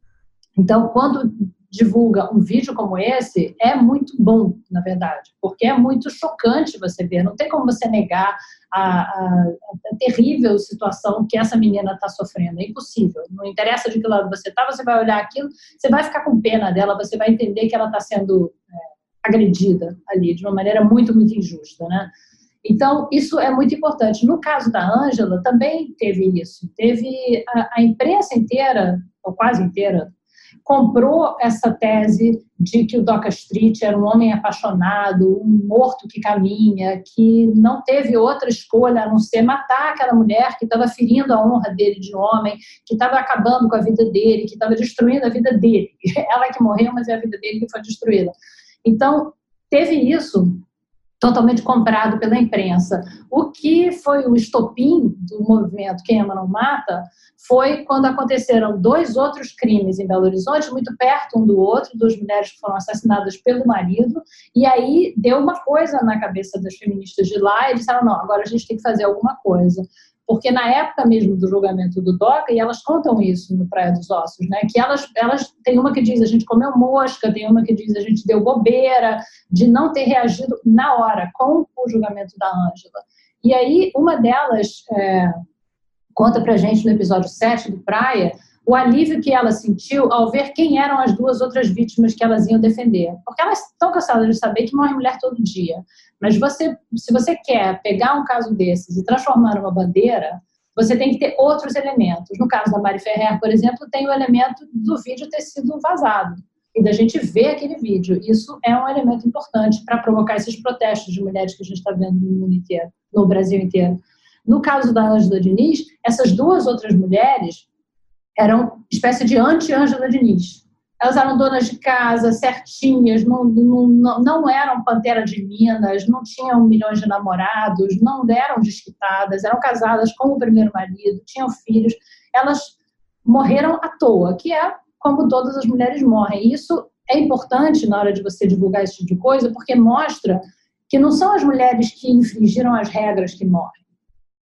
Então, quando divulga um vídeo como esse, é muito bom, na verdade, porque é muito chocante você ver. Não tem como você negar a, a, a terrível situação que essa menina está sofrendo. É impossível. Não interessa de que lado você está, você vai olhar aquilo, você vai ficar com pena dela, você vai entender que ela está sendo é, agredida ali de uma maneira muito, muito injusta, né? Então, isso é muito importante. No caso da Ângela, também teve isso. Teve a, a imprensa inteira, ou quase inteira, comprou essa tese de que o Doca Street era um homem apaixonado, um morto que caminha, que não teve outra escolha a não ser matar aquela mulher que estava ferindo a honra dele de homem, que estava acabando com a vida dele, que estava destruindo a vida dele. <laughs> Ela que morreu, mas é a vida dele que foi destruída. Então, teve isso totalmente comprado pela imprensa. O que foi o estopim do movimento Quem Ama Não Mata foi quando aconteceram dois outros crimes em Belo Horizonte, muito perto um do outro, duas mulheres que foram assassinadas pelo marido, e aí deu uma coisa na cabeça das feministas de lá e disseram, não, agora a gente tem que fazer alguma coisa porque na época mesmo do julgamento do DOCA, e elas contam isso no Praia dos Ossos, né, que elas, elas tem uma que diz a gente comeu mosca, tem uma que diz a gente deu bobeira, de não ter reagido na hora com o julgamento da Ângela. E aí, uma delas é, conta pra gente no episódio 7 do Praia o alívio que ela sentiu ao ver quem eram as duas outras vítimas que elas iam defender. Porque elas estão cansadas de saber que morre mulher todo dia. Mas você, se você quer pegar um caso desses e transformar numa bandeira, você tem que ter outros elementos. No caso da Mari Ferrer, por exemplo, tem o elemento do vídeo ter sido vazado e da gente ver aquele vídeo. Isso é um elemento importante para provocar esses protestos de mulheres que a gente está vendo no mundo inteiro, no Brasil inteiro. No caso da Ângela Diniz, essas duas outras mulheres eram espécie de anti-Ângela Diniz. Elas eram donas de casa, certinhas, não, não, não eram pantera de Minas, não tinham milhões de namorados, não eram desquitadas, eram casadas com o primeiro marido, tinham filhos. Elas morreram à toa, que é como todas as mulheres morrem. isso é importante na hora de você divulgar esse tipo de coisa, porque mostra que não são as mulheres que infringiram as regras que morrem.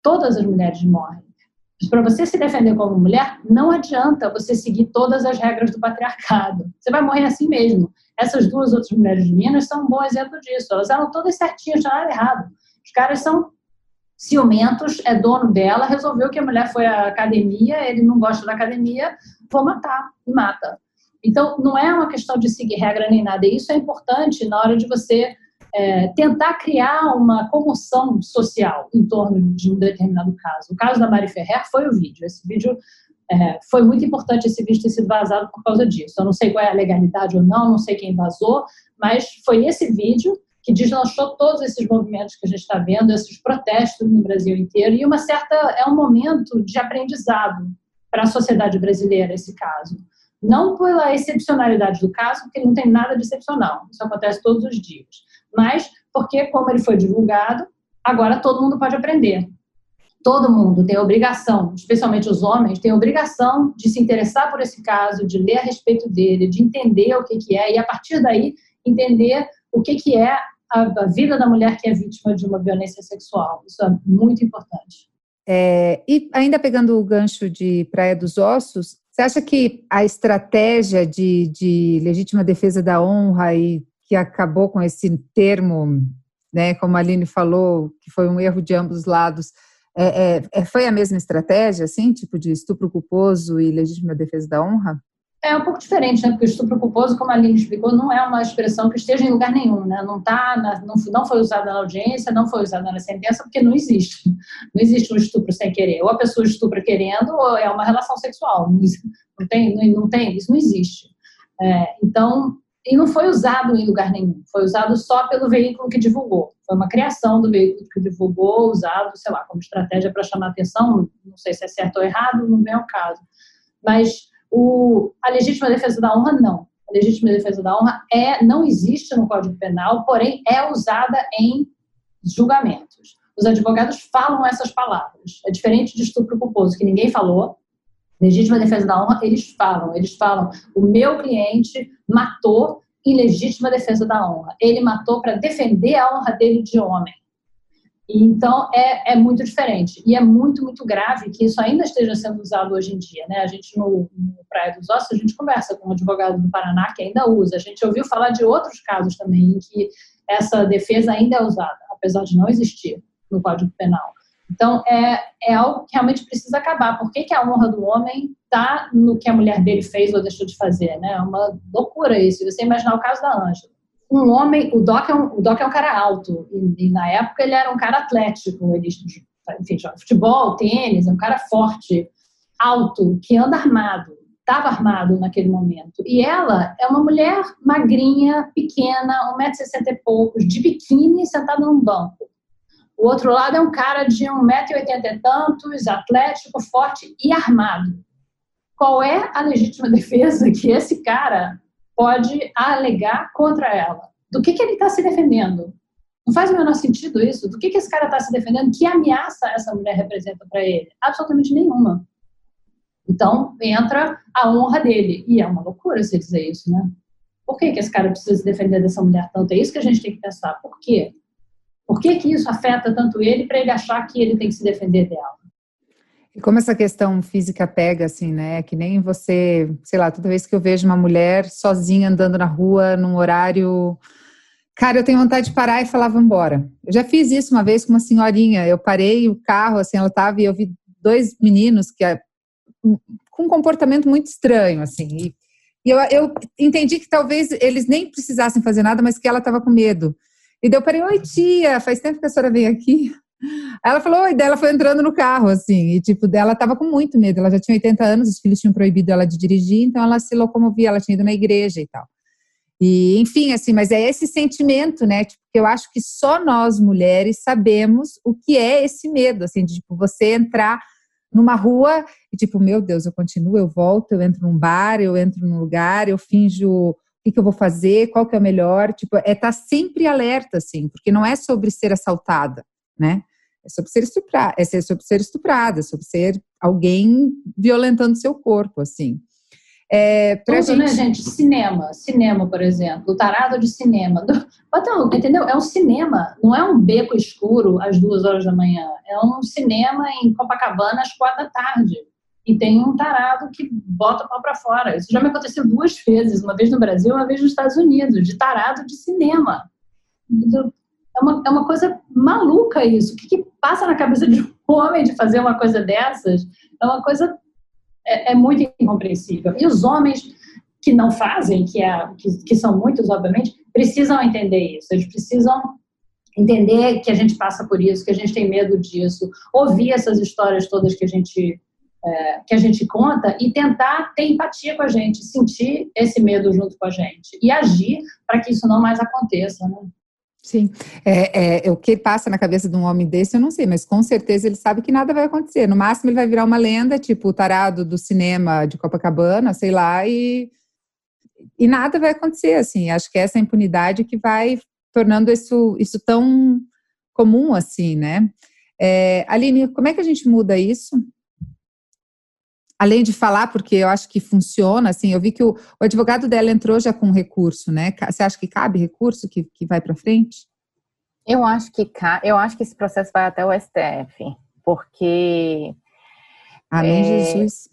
Todas as mulheres morrem para você se defender como mulher, não adianta você seguir todas as regras do patriarcado. Você vai morrer assim mesmo. Essas duas outras mulheres de Minas são um bom exemplo disso. Elas eram todas certinhas, não nada errado. Os caras são ciumentos, é dono dela, resolveu que a mulher foi à academia, ele não gosta da academia, vou matar, e mata. Então, não é uma questão de seguir regra nem nada. E isso é importante na hora de você é, tentar criar uma comoção social em torno de um determinado caso. O caso da Mari Ferrer foi o vídeo. Esse vídeo é, foi muito importante esse vídeo ter sido vazado por causa disso. Eu não sei qual é a legalidade ou não, não sei quem vazou, mas foi esse vídeo que deslanchou todos esses movimentos que a gente está vendo, esses protestos no Brasil inteiro, e uma certa é um momento de aprendizado para a sociedade brasileira esse caso. Não pela excepcionalidade do caso, porque não tem nada de excepcional, isso acontece todos os dias mas porque, como ele foi divulgado, agora todo mundo pode aprender. Todo mundo tem obrigação, especialmente os homens, tem obrigação de se interessar por esse caso, de ler a respeito dele, de entender o que, que é, e a partir daí entender o que, que é a, vida da mulher que é vítima de uma violência sexual. Isso é muito importante. É, e ainda pegando o gancho de Praia dos Ossos, você acha que a estratégia de, de legítima defesa da honra e que acabou com esse termo, né, como a Aline falou, que foi um erro de ambos os lados, é, é, é, foi a mesma estratégia, assim, tipo de estupro culposo e legítima defesa da honra? É um pouco diferente, né? Porque o estupro culposo, como a Aline explicou, não é uma expressão que esteja em lugar nenhum, né? Não, tá na, não, não foi usada na audiência, não foi usada na sentença, porque não existe. Não existe um estupro sem querer. Ou a pessoa estupra querendo, ou é uma relação sexual. Não, tem, não, não tem, isso não existe. É, então, e não foi usado em lugar nenhum, foi usado só pelo veículo que divulgou. Foi uma criação do veículo que divulgou, usado, sei lá, como estratégia para chamar atenção, não sei se é certo ou errado, não ao caso. Mas o, a legítima defesa da honra, não. A legítima defesa da honra é, não existe no Código Penal, porém é usada em julgamentos. Os advogados falam essas palavras. É diferente de estupro culposo, que ninguém falou, legítima defesa da honra, eles falam, eles falam, o meu cliente matou em legítima defesa da honra. Ele matou para defender a honra dele de homem. Então, é, é muito diferente. E é muito, muito grave que isso ainda esteja sendo usado hoje em dia. Né? A gente, no, no Praia dos Ossos, a gente conversa com um advogado do Paraná que ainda usa. A gente ouviu falar de outros casos também em que essa defesa ainda é usada, apesar de não existir no Código Penal. Então, é, é algo que realmente precisa acabar. Por que, que a honra do homem está no que a mulher dele fez ou deixou de fazer? Né? É uma loucura isso. Você imaginar o caso da Ângela. Um homem, o Doc é um, o Doc é um cara alto, e, e na época ele era um cara atlético, ele enfim, joga futebol, tênis, é um cara forte, alto, que anda armado, estava armado naquele momento. E ela é uma mulher magrinha, pequena, 1,60m e poucos, de biquíni, sentada num banco. O outro lado é um cara de 1,80m e tantos, atlético, forte e armado. Qual é a legítima <laughs> defesa que esse cara pode alegar contra ela? Do que, que ele está se defendendo? Não faz o menor sentido isso. Do que, que esse cara está se defendendo? Que ameaça essa mulher representa para ele? Absolutamente nenhuma. Então, entra a honra dele. E é uma loucura você dizer isso, né? Por que, que esse cara precisa se defender dessa mulher tanto? É isso que a gente tem que pensar. Por quê? Por que, que isso afeta tanto ele para ele achar que ele tem que se defender dela? E como essa questão física pega, assim, né? Que nem você, sei lá, toda vez que eu vejo uma mulher sozinha andando na rua num horário. Cara, eu tenho vontade de parar e falar, vamos embora. Eu já fiz isso uma vez com uma senhorinha. Eu parei o carro, assim, ela tava e eu vi dois meninos que é, com um comportamento muito estranho, assim. E eu, eu entendi que talvez eles nem precisassem fazer nada, mas que ela estava com medo. E daí eu parei, oi tia, faz tempo que a senhora vem aqui. Ela falou, oi, dela foi entrando no carro, assim, e tipo, dela tava com muito medo, ela já tinha 80 anos, os filhos tinham proibido ela de dirigir, então ela se locomovia, ela tinha ido na igreja e tal. E, enfim, assim, mas é esse sentimento, né, tipo, que eu acho que só nós mulheres sabemos o que é esse medo, assim, de, tipo, você entrar numa rua e, tipo, meu Deus, eu continuo, eu volto, eu entro num bar, eu entro num lugar, eu finjo que, que eu vou fazer, qual que é o melhor, tipo, é estar tá sempre alerta, assim, porque não é sobre ser assaltada, né? É sobre ser estuprada, é sobre ser estuprada, é sobre ser alguém violentando seu corpo, assim. É, pra Tudo, né, gente... né, gente? Cinema, cinema, por exemplo, o tarado de cinema. Então, entendeu? É um cinema, não é um beco escuro às duas horas da manhã. É um cinema em Copacabana às quatro da tarde e tem um tarado que bota o pau para fora. Isso já me aconteceu duas vezes, uma vez no Brasil, uma vez nos Estados Unidos, de tarado de cinema. É uma, é uma coisa maluca isso. O que, que passa na cabeça de um homem de fazer uma coisa dessas? É uma coisa é, é muito incompreensível. E os homens que não fazem, que, é, que, que são muitos, obviamente, precisam entender isso. Eles precisam entender que a gente passa por isso, que a gente tem medo disso, ouvir essas histórias todas que a gente é, que a gente conta e tentar ter empatia com a gente, sentir esse medo junto com a gente e agir para que isso não mais aconteça, né? Sim, é, é, o que passa na cabeça de um homem desse eu não sei, mas com certeza ele sabe que nada vai acontecer. No máximo ele vai virar uma lenda, tipo o tarado do cinema de Copacabana, sei lá, e, e nada vai acontecer, assim. Acho que é essa impunidade que vai tornando isso, isso tão comum assim, né? É, Aline, como é que a gente muda isso? Além de falar, porque eu acho que funciona, assim, eu vi que o, o advogado dela entrou já com recurso, né? Você acha que cabe recurso que, que vai para frente? Eu acho que eu acho que esse processo vai até o STF, porque Amém, é, Jesus.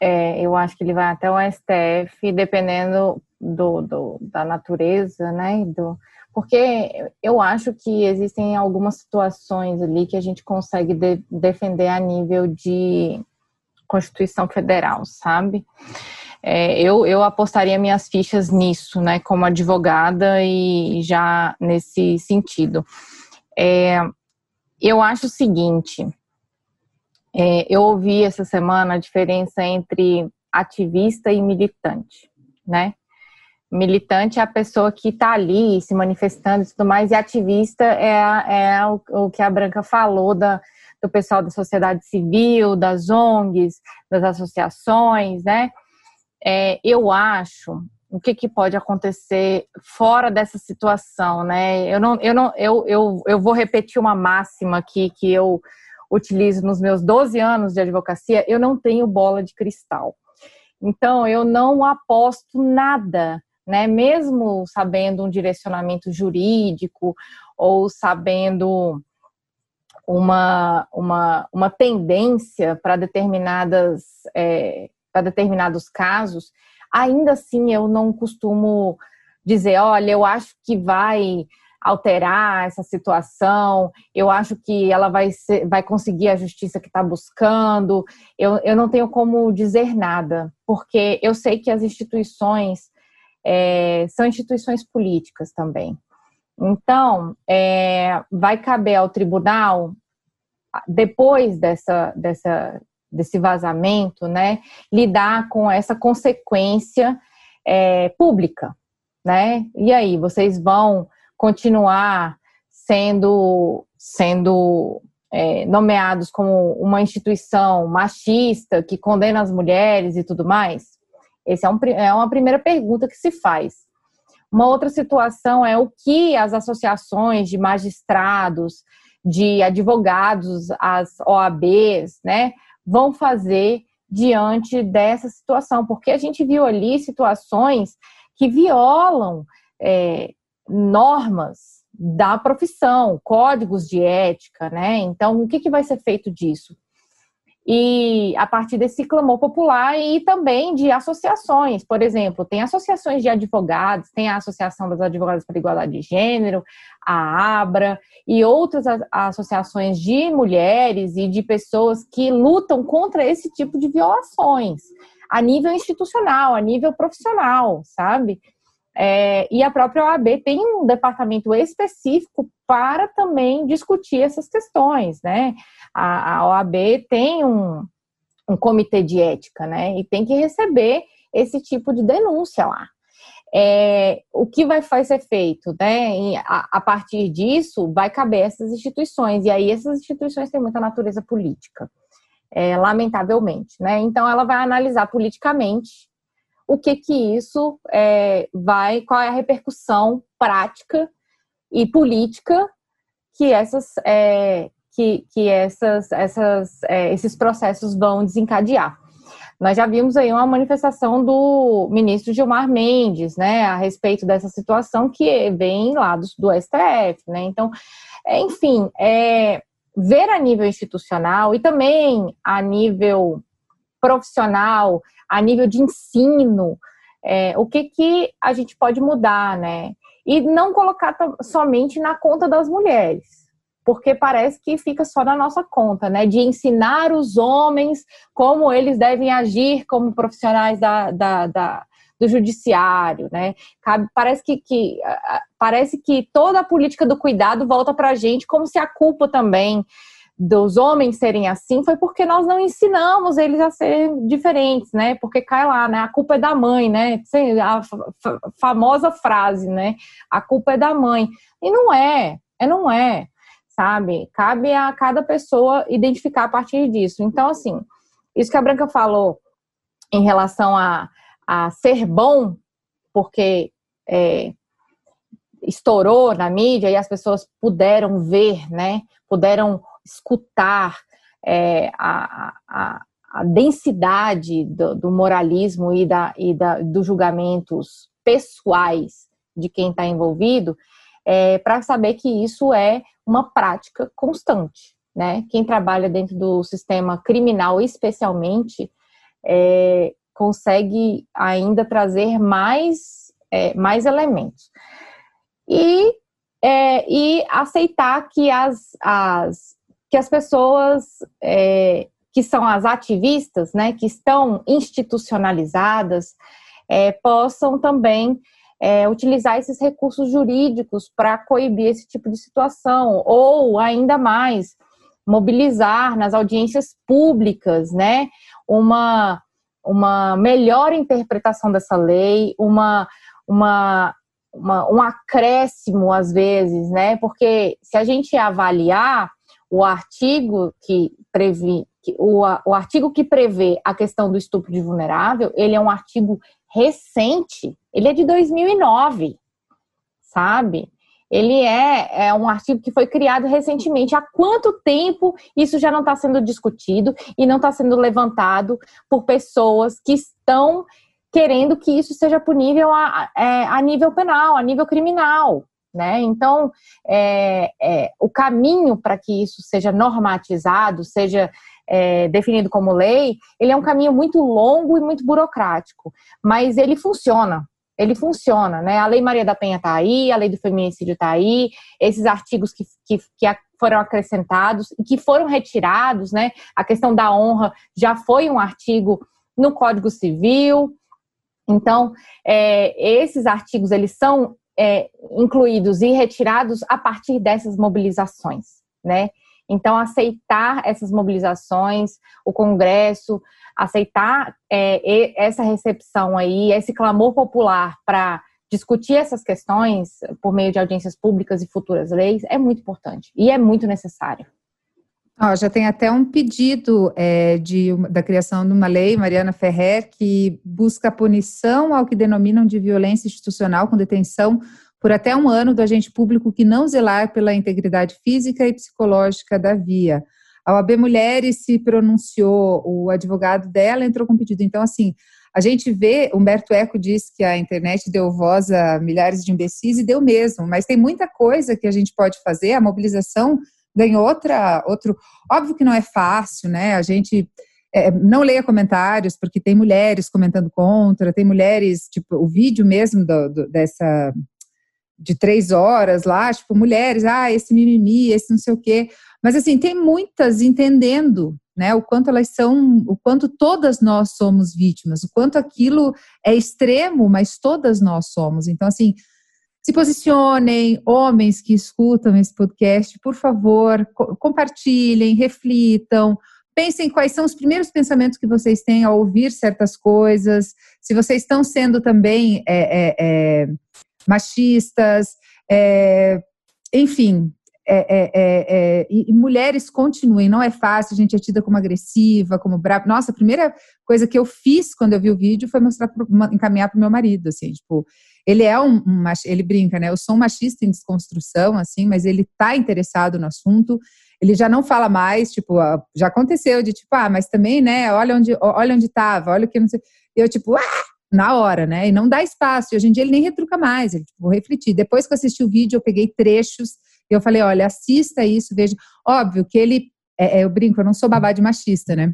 É, eu acho que ele vai até o STF, dependendo do, do, da natureza, né? Do, porque eu acho que existem algumas situações ali que a gente consegue de, defender a nível de Constituição Federal, sabe? É, eu, eu apostaria minhas fichas nisso, né, como advogada e já nesse sentido. É, eu acho o seguinte, é, eu ouvi essa semana a diferença entre ativista e militante, né? Militante é a pessoa que está ali se manifestando e tudo mais, e ativista é, é o, o que a Branca falou da, do pessoal da sociedade civil, das ONGs, das associações, né? É, eu acho o que, que pode acontecer fora dessa situação, né? Eu não, eu não, eu, eu, eu vou repetir uma máxima aqui que eu utilizo nos meus 12 anos de advocacia, eu não tenho bola de cristal. Então, eu não aposto nada, né? Mesmo sabendo um direcionamento jurídico ou sabendo uma, uma, uma tendência para determinadas é, para determinados casos, ainda assim eu não costumo dizer, olha, eu acho que vai alterar essa situação, eu acho que ela vai, ser, vai conseguir a justiça que está buscando, eu, eu não tenho como dizer nada, porque eu sei que as instituições é, são instituições políticas também. Então, é, vai caber ao tribunal, depois dessa, dessa, desse vazamento, né, lidar com essa consequência é, pública, né? E aí, vocês vão continuar sendo, sendo é, nomeados como uma instituição machista que condena as mulheres e tudo mais? Essa é, um, é uma primeira pergunta que se faz. Uma outra situação é o que as associações de magistrados, de advogados, as OABs, né, vão fazer diante dessa situação, porque a gente viu ali situações que violam é, normas da profissão, códigos de ética, né? Então, o que, que vai ser feito disso? E a partir desse clamor popular e também de associações, por exemplo, tem associações de advogados, tem a Associação das Advogadas para Igualdade de Gênero, a ABRA e outras associações de mulheres e de pessoas que lutam contra esse tipo de violações a nível institucional, a nível profissional, sabe? É, e a própria OAB tem um departamento específico para também discutir essas questões, né? A, a OAB tem um, um comitê de ética, né? E tem que receber esse tipo de denúncia lá. É, o que vai, ser feito, né? A, a, partir disso, vai caber essas instituições. E aí, essas instituições têm muita natureza política, é, lamentavelmente, né? Então, ela vai analisar politicamente o que que isso é, vai, qual é a repercussão prática e política que essas é, que, que essas, essas, é, esses processos vão desencadear. Nós já vimos aí uma manifestação do ministro Gilmar Mendes, né, a respeito dessa situação que vem lá do, do STF, né? Então, enfim, é, ver a nível institucional e também a nível profissional, a nível de ensino, é, o que, que a gente pode mudar, né? E não colocar somente na conta das mulheres, porque parece que fica só na nossa conta, né? De ensinar os homens como eles devem agir como profissionais da, da, da do judiciário, né? Parece que, que, parece que toda a política do cuidado volta para a gente, como se a culpa também dos homens serem assim foi porque nós não ensinamos eles a serem diferentes, né? Porque cai lá, né? A culpa é da mãe, né? A famosa frase, né? A culpa é da mãe. E não é, é não é, sabe? Cabe a cada pessoa identificar a partir disso. Então, assim, isso que a Branca falou em relação a, a ser bom, porque é, estourou na mídia e as pessoas puderam ver, né? Puderam escutar é, a, a, a, densidade do, do, moralismo e, da, e da, dos julgamentos pessoais de quem está envolvido, é, para saber que isso é uma prática constante. Né? Quem trabalha dentro do sistema criminal, especialmente, é, consegue ainda trazer mais, é, mais elementos. E, é, e aceitar que as, as, que as pessoas é, que são as ativistas, né, que estão institucionalizadas, é, possam também é, utilizar esses recursos jurídicos para coibir esse tipo de situação, ou ainda mais, mobilizar nas audiências públicas, né, uma, uma melhor interpretação dessa lei, uma, uma, uma, um acréscimo às vezes, né? Porque se a gente avaliar o artigo que prevê o, o artigo que prevê a questão do estupro de vulnerável, ele é um artigo recente, ele é de 2009, sabe? Ele é, é um artigo que foi criado recentemente. Há quanto tempo isso já não está sendo discutido e não está sendo levantado por pessoas que estão querendo que isso seja punível a, a, é, a nível penal, a nível criminal? Né? Então, é, é, o caminho para que isso seja normatizado, seja é, definido como lei, ele é um caminho muito longo e muito burocrático, mas ele funciona. Ele funciona, né? A Lei Maria da Penha está aí, a Lei do Feminicídio está aí, esses artigos que, que, que foram acrescentados e que foram retirados, né? A questão da honra já foi um artigo no Código Civil. Então, é, esses artigos eles são é, incluídos e retirados a partir dessas mobilizações, né? Então, aceitar essas mobilizações, o Congresso, aceitar é, essa recepção aí, esse clamor popular para discutir essas questões por meio de audiências públicas e futuras leis é muito importante e é muito necessário. Oh, já tem até um pedido é, de, da criação de uma lei, Mariana Ferrer, que busca punição ao que denominam de violência institucional com detenção por até um ano do agente público que não zelar pela integridade física e psicológica da via. A OAB Mulheres se pronunciou, o advogado dela entrou com pedido. Então, assim, a gente vê, Humberto Eco diz que a internet deu voz a milhares de imbecis e deu mesmo, mas tem muita coisa que a gente pode fazer, a mobilização ganhou outra, outro. Óbvio que não é fácil, né? A gente é, não leia comentários, porque tem mulheres comentando contra, tem mulheres, tipo, o vídeo mesmo do, do, dessa de três horas lá, tipo, mulheres, ah, esse mimimi, esse não sei o quê. Mas assim, tem muitas entendendo, né, o quanto elas são, o quanto todas nós somos vítimas, o quanto aquilo é extremo, mas todas nós somos. Então, assim, se posicionem, homens que escutam esse podcast, por favor, co compartilhem, reflitam, pensem quais são os primeiros pensamentos que vocês têm ao ouvir certas coisas, se vocês estão sendo também é, é, é, machistas, é, enfim. É, e, e, mulheres continuem, não é fácil, a gente é tida como agressiva, como brava. Nossa, a primeira coisa que eu fiz quando eu vi o vídeo foi mostrar, encaminhar para o meu marido, assim, tipo, ele é um, um, ele brinca, né? Eu sou um machista em desconstrução, assim, mas ele tá interessado no assunto. Ele já não fala mais, tipo, ah, já aconteceu de tipo, ah, mas também, né? Olha onde, olha onde tava, olha o que não sei. Eu tipo, ah, na hora, né? E não dá espaço. E hoje em dia ele nem retruca mais. Ele tipo, vou refletir. Depois que eu assisti o vídeo, eu peguei trechos e eu falei, olha, assista isso, veja. Óbvio que ele, é, é, eu brinco, eu não sou babá de machista, né?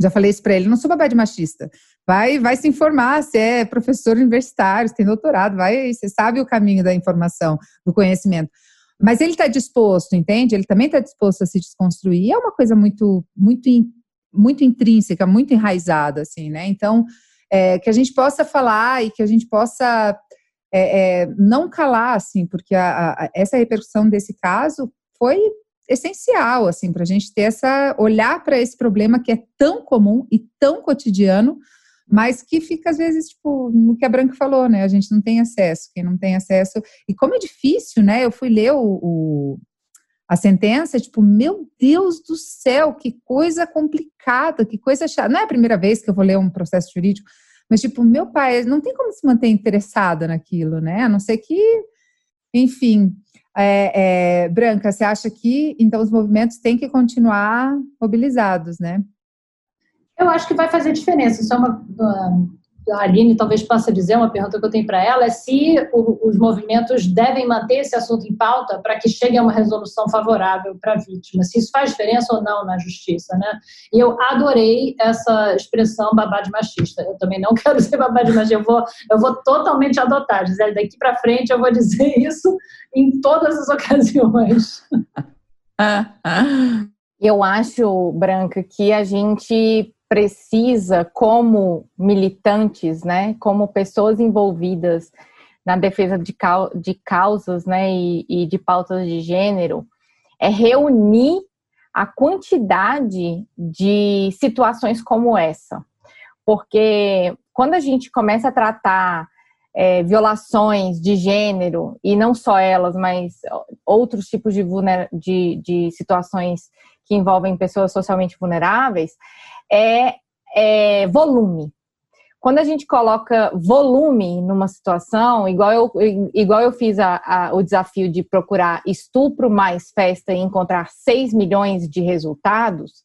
Já falei isso para ele, não sou babá de machista. Vai, vai se informar, você é professor universitário, tem doutorado, vai, você sabe o caminho da informação, do conhecimento. Mas ele está disposto, entende? Ele também está disposto a se desconstruir. É uma coisa muito, muito, muito intrínseca, muito enraizada, assim, né? Então, é, que a gente possa falar e que a gente possa é, é, não calar, assim, porque a, a, essa repercussão desse caso foi essencial, assim, para a gente ter essa olhar para esse problema que é tão comum e tão cotidiano, mas que fica às vezes tipo no que a Branca falou, né? A gente não tem acesso, quem não tem acesso e como é difícil, né? Eu fui ler o, o a sentença, tipo, meu Deus do céu, que coisa complicada, que coisa chata. Não é a primeira vez que eu vou ler um processo jurídico, mas tipo, meu pai não tem como se manter interessada naquilo, né? A não ser que, enfim, é, é, Branca, você acha que então os movimentos têm que continuar mobilizados, né? Eu acho que vai fazer diferença. Isso é uma, a Aline talvez possa dizer, uma pergunta que eu tenho para ela, é se o, os movimentos devem manter esse assunto em pauta para que chegue a uma resolução favorável para a vítima, se isso faz diferença ou não na justiça, né? E eu adorei essa expressão babá de machista. Eu também não <laughs> quero ser babá de machista, eu vou, eu vou totalmente adotar, Gisele, daqui para frente eu vou dizer <laughs> isso em todas as ocasiões. <laughs> Eu acho, Branca, que a gente precisa, como militantes, né, como pessoas envolvidas na defesa de, de causas né, e, e de pautas de gênero, é reunir a quantidade de situações como essa. Porque quando a gente começa a tratar é, violações de gênero, e não só elas, mas outros tipos de, de, de situações que envolvem pessoas socialmente vulneráveis, é, é volume. Quando a gente coloca volume numa situação, igual eu, igual eu fiz a, a, o desafio de procurar estupro mais festa e encontrar 6 milhões de resultados,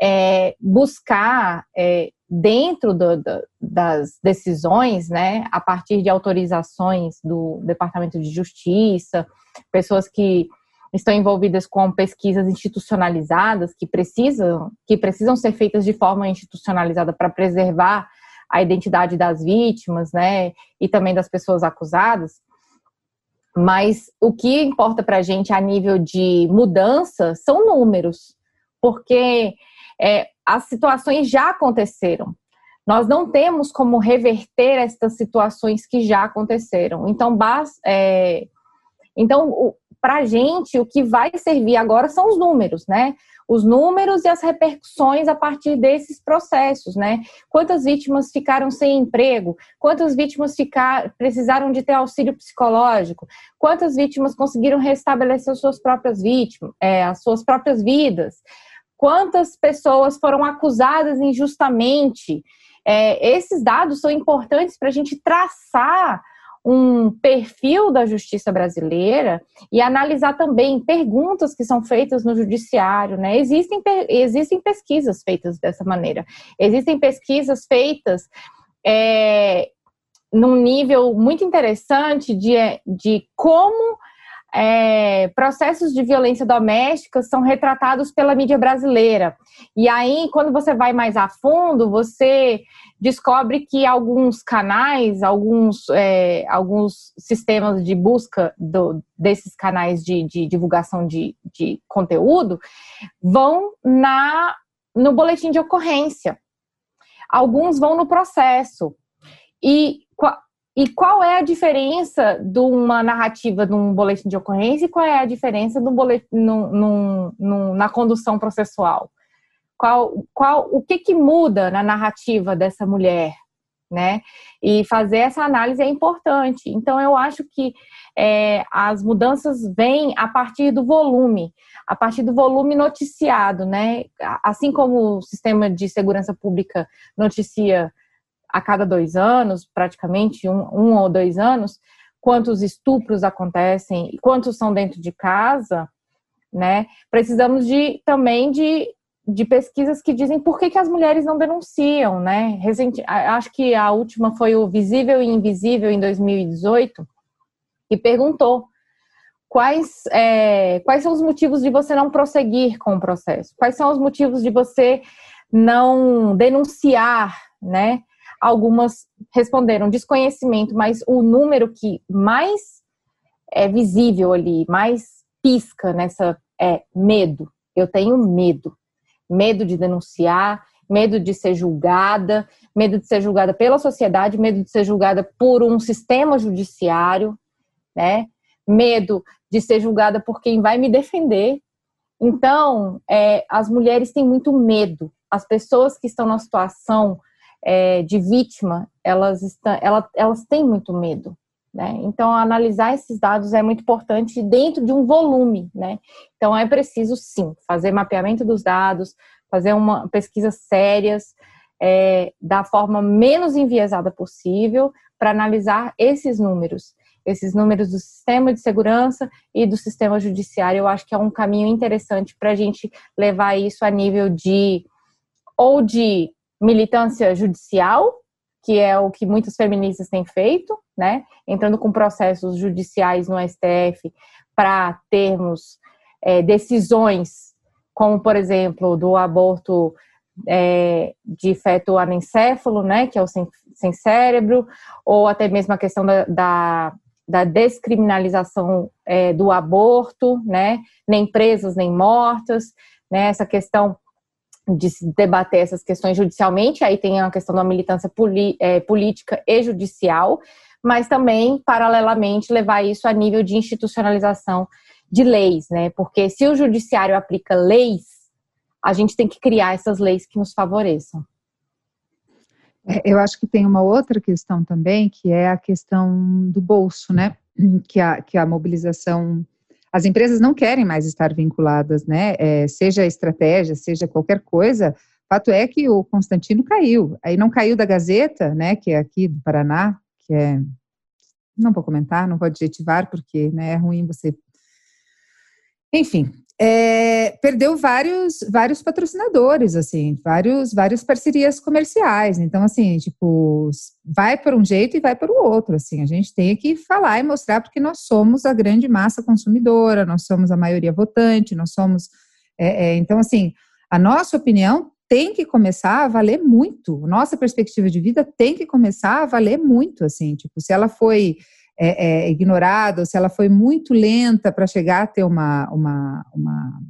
é, buscar é, dentro do, do, das decisões, né, a partir de autorizações do Departamento de Justiça, pessoas que estão envolvidas com pesquisas institucionalizadas que precisam que precisam ser feitas de forma institucionalizada para preservar a identidade das vítimas, né, e também das pessoas acusadas. Mas o que importa para a gente a nível de mudança são números, porque é, as situações já aconteceram. Nós não temos como reverter estas situações que já aconteceram. Então, é, então para a gente, o que vai servir agora são os números, né? Os números e as repercussões a partir desses processos, né? Quantas vítimas ficaram sem emprego? Quantas vítimas ficar, precisaram de ter auxílio psicológico? Quantas vítimas conseguiram restabelecer as suas próprias vítimas, é, as suas próprias vidas? Quantas pessoas foram acusadas injustamente? É, esses dados são importantes para a gente traçar um perfil da justiça brasileira e analisar também perguntas que são feitas no judiciário, né? Existem, existem pesquisas feitas dessa maneira. Existem pesquisas feitas é, num nível muito interessante de, de como é, processos de violência doméstica são retratados pela mídia brasileira. E aí, quando você vai mais a fundo, você descobre que alguns canais, alguns, é, alguns sistemas de busca do, desses canais de, de divulgação de, de conteúdo vão na no boletim de ocorrência. Alguns vão no processo. E e qual é a diferença de uma narrativa de um boletim de ocorrência e qual é a diferença boletim, num, num, num, na condução processual? Qual, qual, o que, que muda na narrativa dessa mulher? Né? E fazer essa análise é importante. Então, eu acho que é, as mudanças vêm a partir do volume, a partir do volume noticiado, né? Assim como o sistema de segurança pública noticia a cada dois anos, praticamente um, um ou dois anos, quantos estupros acontecem, quantos são dentro de casa, né? Precisamos de também de, de pesquisas que dizem por que, que as mulheres não denunciam, né? Acho que a última foi o Visível e Invisível em 2018, e perguntou quais, é, quais são os motivos de você não prosseguir com o processo, quais são os motivos de você não denunciar, né? Algumas responderam desconhecimento, mas o número que mais é visível ali, mais pisca nessa é medo. Eu tenho medo. Medo de denunciar, medo de ser julgada, medo de ser julgada pela sociedade, medo de ser julgada por um sistema judiciário, né? Medo de ser julgada por quem vai me defender. Então, é, as mulheres têm muito medo. As pessoas que estão na situação é, de vítima, elas, estão, elas, têm muito medo. Né? Então, analisar esses dados é muito importante dentro de um volume. Né? Então, é preciso, sim, fazer mapeamento dos dados, fazer uma pesquisa sérias, é, da forma menos enviesada possível, para analisar esses números. Esses números do sistema de segurança e do sistema judiciário, eu acho que é um caminho interessante para a gente levar isso a nível de ou de militância judicial, que é o que muitas feministas têm feito, né? Entrando com processos judiciais no STF para termos é, decisões, como por exemplo do aborto é, de feto anencéfalo, né? Que é o sem, sem cérebro, ou até mesmo a questão da, da, da descriminalização é, do aborto, né? Nem presas nem mortas, né? Essa questão de se debater essas questões judicialmente, aí tem a questão da militância é, política e judicial, mas também, paralelamente, levar isso a nível de institucionalização de leis, né? Porque se o judiciário aplica leis, a gente tem que criar essas leis que nos favoreçam. É, eu acho que tem uma outra questão também, que é a questão do bolso, né? Que a, que a mobilização. As empresas não querem mais estar vinculadas, né? É, seja estratégia, seja qualquer coisa. Fato é que o Constantino caiu. Aí não caiu da Gazeta, né? Que é aqui do Paraná, que é. Não vou comentar, não vou adjetivar, porque né, é ruim você. Enfim, é, perdeu vários, vários patrocinadores, assim, vários, várias parcerias comerciais. Então, assim, tipo, vai por um jeito e vai por outro. Assim, a gente tem que falar e mostrar porque nós somos a grande massa consumidora, nós somos a maioria votante, nós somos. É, é, então, assim, a nossa opinião tem que começar a valer muito. Nossa perspectiva de vida tem que começar a valer muito, assim, tipo, se ela foi é, é, ignorada, ou se ela foi muito lenta para chegar a ter uma, uma, uma,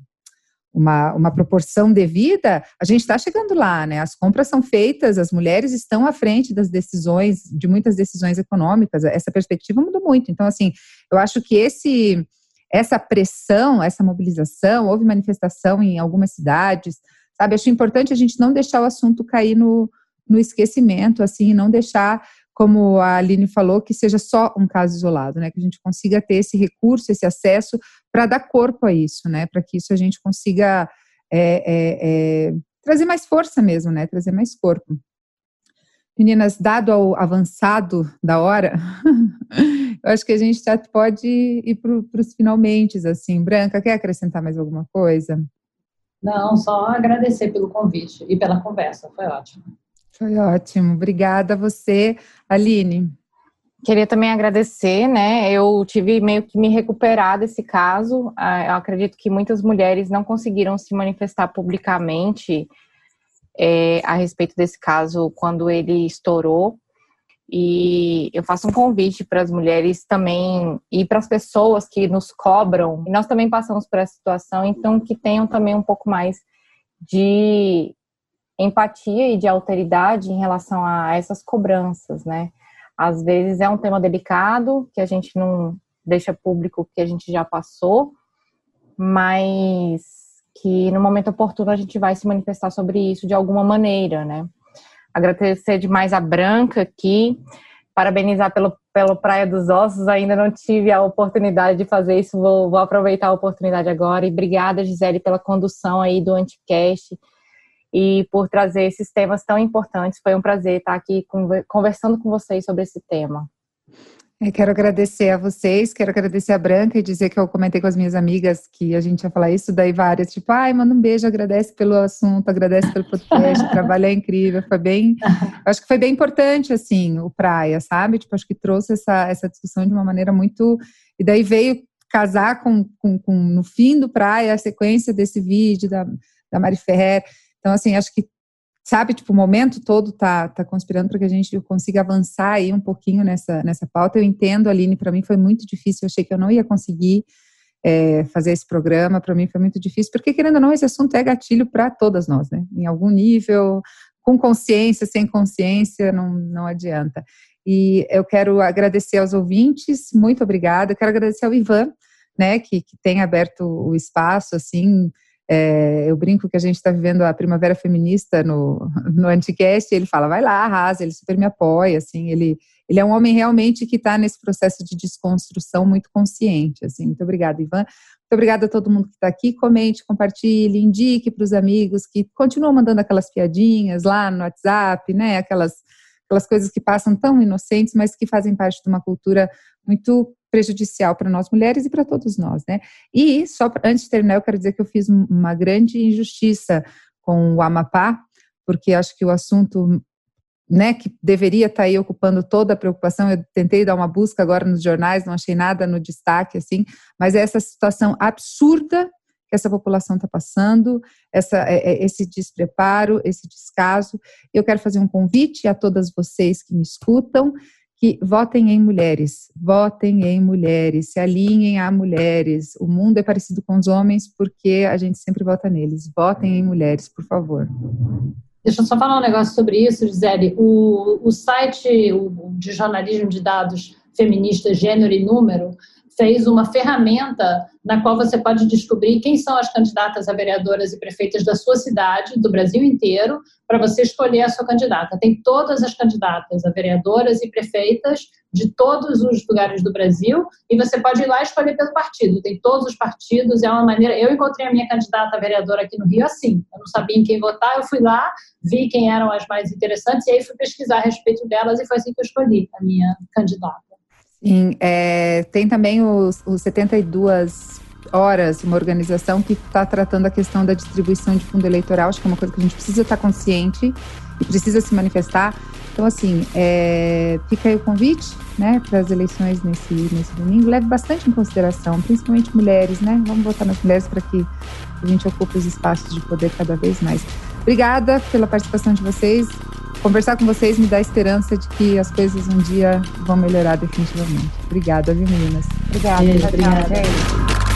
uma, uma proporção devida, a gente está chegando lá, né? As compras são feitas, as mulheres estão à frente das decisões, de muitas decisões econômicas, essa perspectiva mudou muito. Então, assim, eu acho que esse essa pressão, essa mobilização, houve manifestação em algumas cidades, sabe? Acho importante a gente não deixar o assunto cair no, no esquecimento, assim, não deixar como a Aline falou, que seja só um caso isolado, né? Que a gente consiga ter esse recurso, esse acesso para dar corpo a isso, né? Para que isso a gente consiga é, é, é, trazer mais força mesmo, né? Trazer mais corpo. Meninas, dado ao avançado da hora, <laughs> eu acho que a gente já pode ir para os finalmente, assim. Branca, quer acrescentar mais alguma coisa? Não, só agradecer pelo convite e pela conversa, foi ótimo. Foi ótimo. Obrigada a você, Aline. Queria também agradecer, né? Eu tive meio que me recuperar desse caso. Ah, eu acredito que muitas mulheres não conseguiram se manifestar publicamente é, a respeito desse caso quando ele estourou. E eu faço um convite para as mulheres também e para as pessoas que nos cobram. Nós também passamos por essa situação, então que tenham também um pouco mais de empatia e de alteridade em relação a essas cobranças, né? Às vezes é um tema delicado que a gente não deixa público que a gente já passou, mas que no momento oportuno a gente vai se manifestar sobre isso de alguma maneira, né? Agradecer demais a Branca aqui, parabenizar pelo, pelo Praia dos Ossos, ainda não tive a oportunidade de fazer isso, vou, vou aproveitar a oportunidade agora. E obrigada, Gisele, pela condução aí do Anticast e por trazer esses temas tão importantes. Foi um prazer estar aqui conversando com vocês sobre esse tema. Eu quero agradecer a vocês, quero agradecer a Branca e dizer que eu comentei com as minhas amigas que a gente ia falar isso, daí várias, tipo, ai, manda um beijo, agradece pelo assunto, agradece pelo podcast, o trabalho é incrível, foi bem, acho que foi bem importante, assim, o Praia, sabe? Tipo, acho que trouxe essa, essa discussão de uma maneira muito, e daí veio casar com, com, com no fim do Praia, a sequência desse vídeo da, da Mari Ferrer, então, assim, acho que, sabe, tipo, o momento todo tá, tá conspirando para que a gente consiga avançar aí um pouquinho nessa, nessa pauta. Eu entendo, Aline, para mim foi muito difícil, eu achei que eu não ia conseguir é, fazer esse programa, para mim foi muito difícil, porque, querendo ou não, esse assunto é gatilho para todas nós, né? Em algum nível, com consciência, sem consciência, não, não adianta. E eu quero agradecer aos ouvintes, muito obrigada. Eu quero agradecer ao Ivan, né, que, que tem aberto o espaço, assim, é, eu brinco que a gente está vivendo a primavera feminista no, no Anticast, ele fala, vai lá, arrasa, ele super me apoia, assim, ele, ele é um homem realmente que está nesse processo de desconstrução muito consciente, assim, muito obrigada, Ivan, muito obrigada a todo mundo que está aqui, comente, compartilhe, indique para os amigos que continuam mandando aquelas piadinhas lá no WhatsApp, né, aquelas, aquelas coisas que passam tão inocentes, mas que fazem parte de uma cultura muito prejudicial para nós mulheres e para todos nós, né? E só antes de terminar, eu quero dizer que eu fiz uma grande injustiça com o Amapá, porque acho que o assunto né, que deveria estar tá aí ocupando toda a preocupação. Eu tentei dar uma busca agora nos jornais, não achei nada no destaque assim, mas é essa situação absurda que essa população está passando, essa, é, é, esse despreparo, esse descaso. Eu quero fazer um convite a todas vocês que me escutam que votem em mulheres, votem em mulheres, se alinhem a mulheres. O mundo é parecido com os homens porque a gente sempre vota neles. Votem em mulheres, por favor. Deixa eu só falar um negócio sobre isso, Gisele. O, o site de jornalismo de dados feministas Gênero e Número fez uma ferramenta na qual você pode descobrir quem são as candidatas a vereadoras e prefeitas da sua cidade, do Brasil inteiro, para você escolher a sua candidata. Tem todas as candidatas a vereadoras e prefeitas de todos os lugares do Brasil e você pode ir lá escolher pelo partido. Tem todos os partidos, é uma maneira. Eu encontrei a minha candidata a vereadora aqui no Rio assim. Eu não sabia em quem votar, eu fui lá, vi quem eram as mais interessantes e aí fui pesquisar a respeito delas e foi assim que eu escolhi a minha candidata. Sim, é, tem também os, os 72 horas, uma organização que está tratando a questão da distribuição de fundo eleitoral, acho que é uma coisa que a gente precisa estar consciente e precisa se manifestar. Então, assim, é, fica aí o convite, né, para as eleições nesse, nesse domingo. Leve bastante em consideração, principalmente mulheres, né? Vamos votar nas mulheres para que a gente ocupe os espaços de poder cada vez mais. Obrigada pela participação de vocês. Conversar com vocês me dá esperança de que as coisas um dia vão melhorar definitivamente. Obrigada, viu, meninas? Obrigada. Obrigada.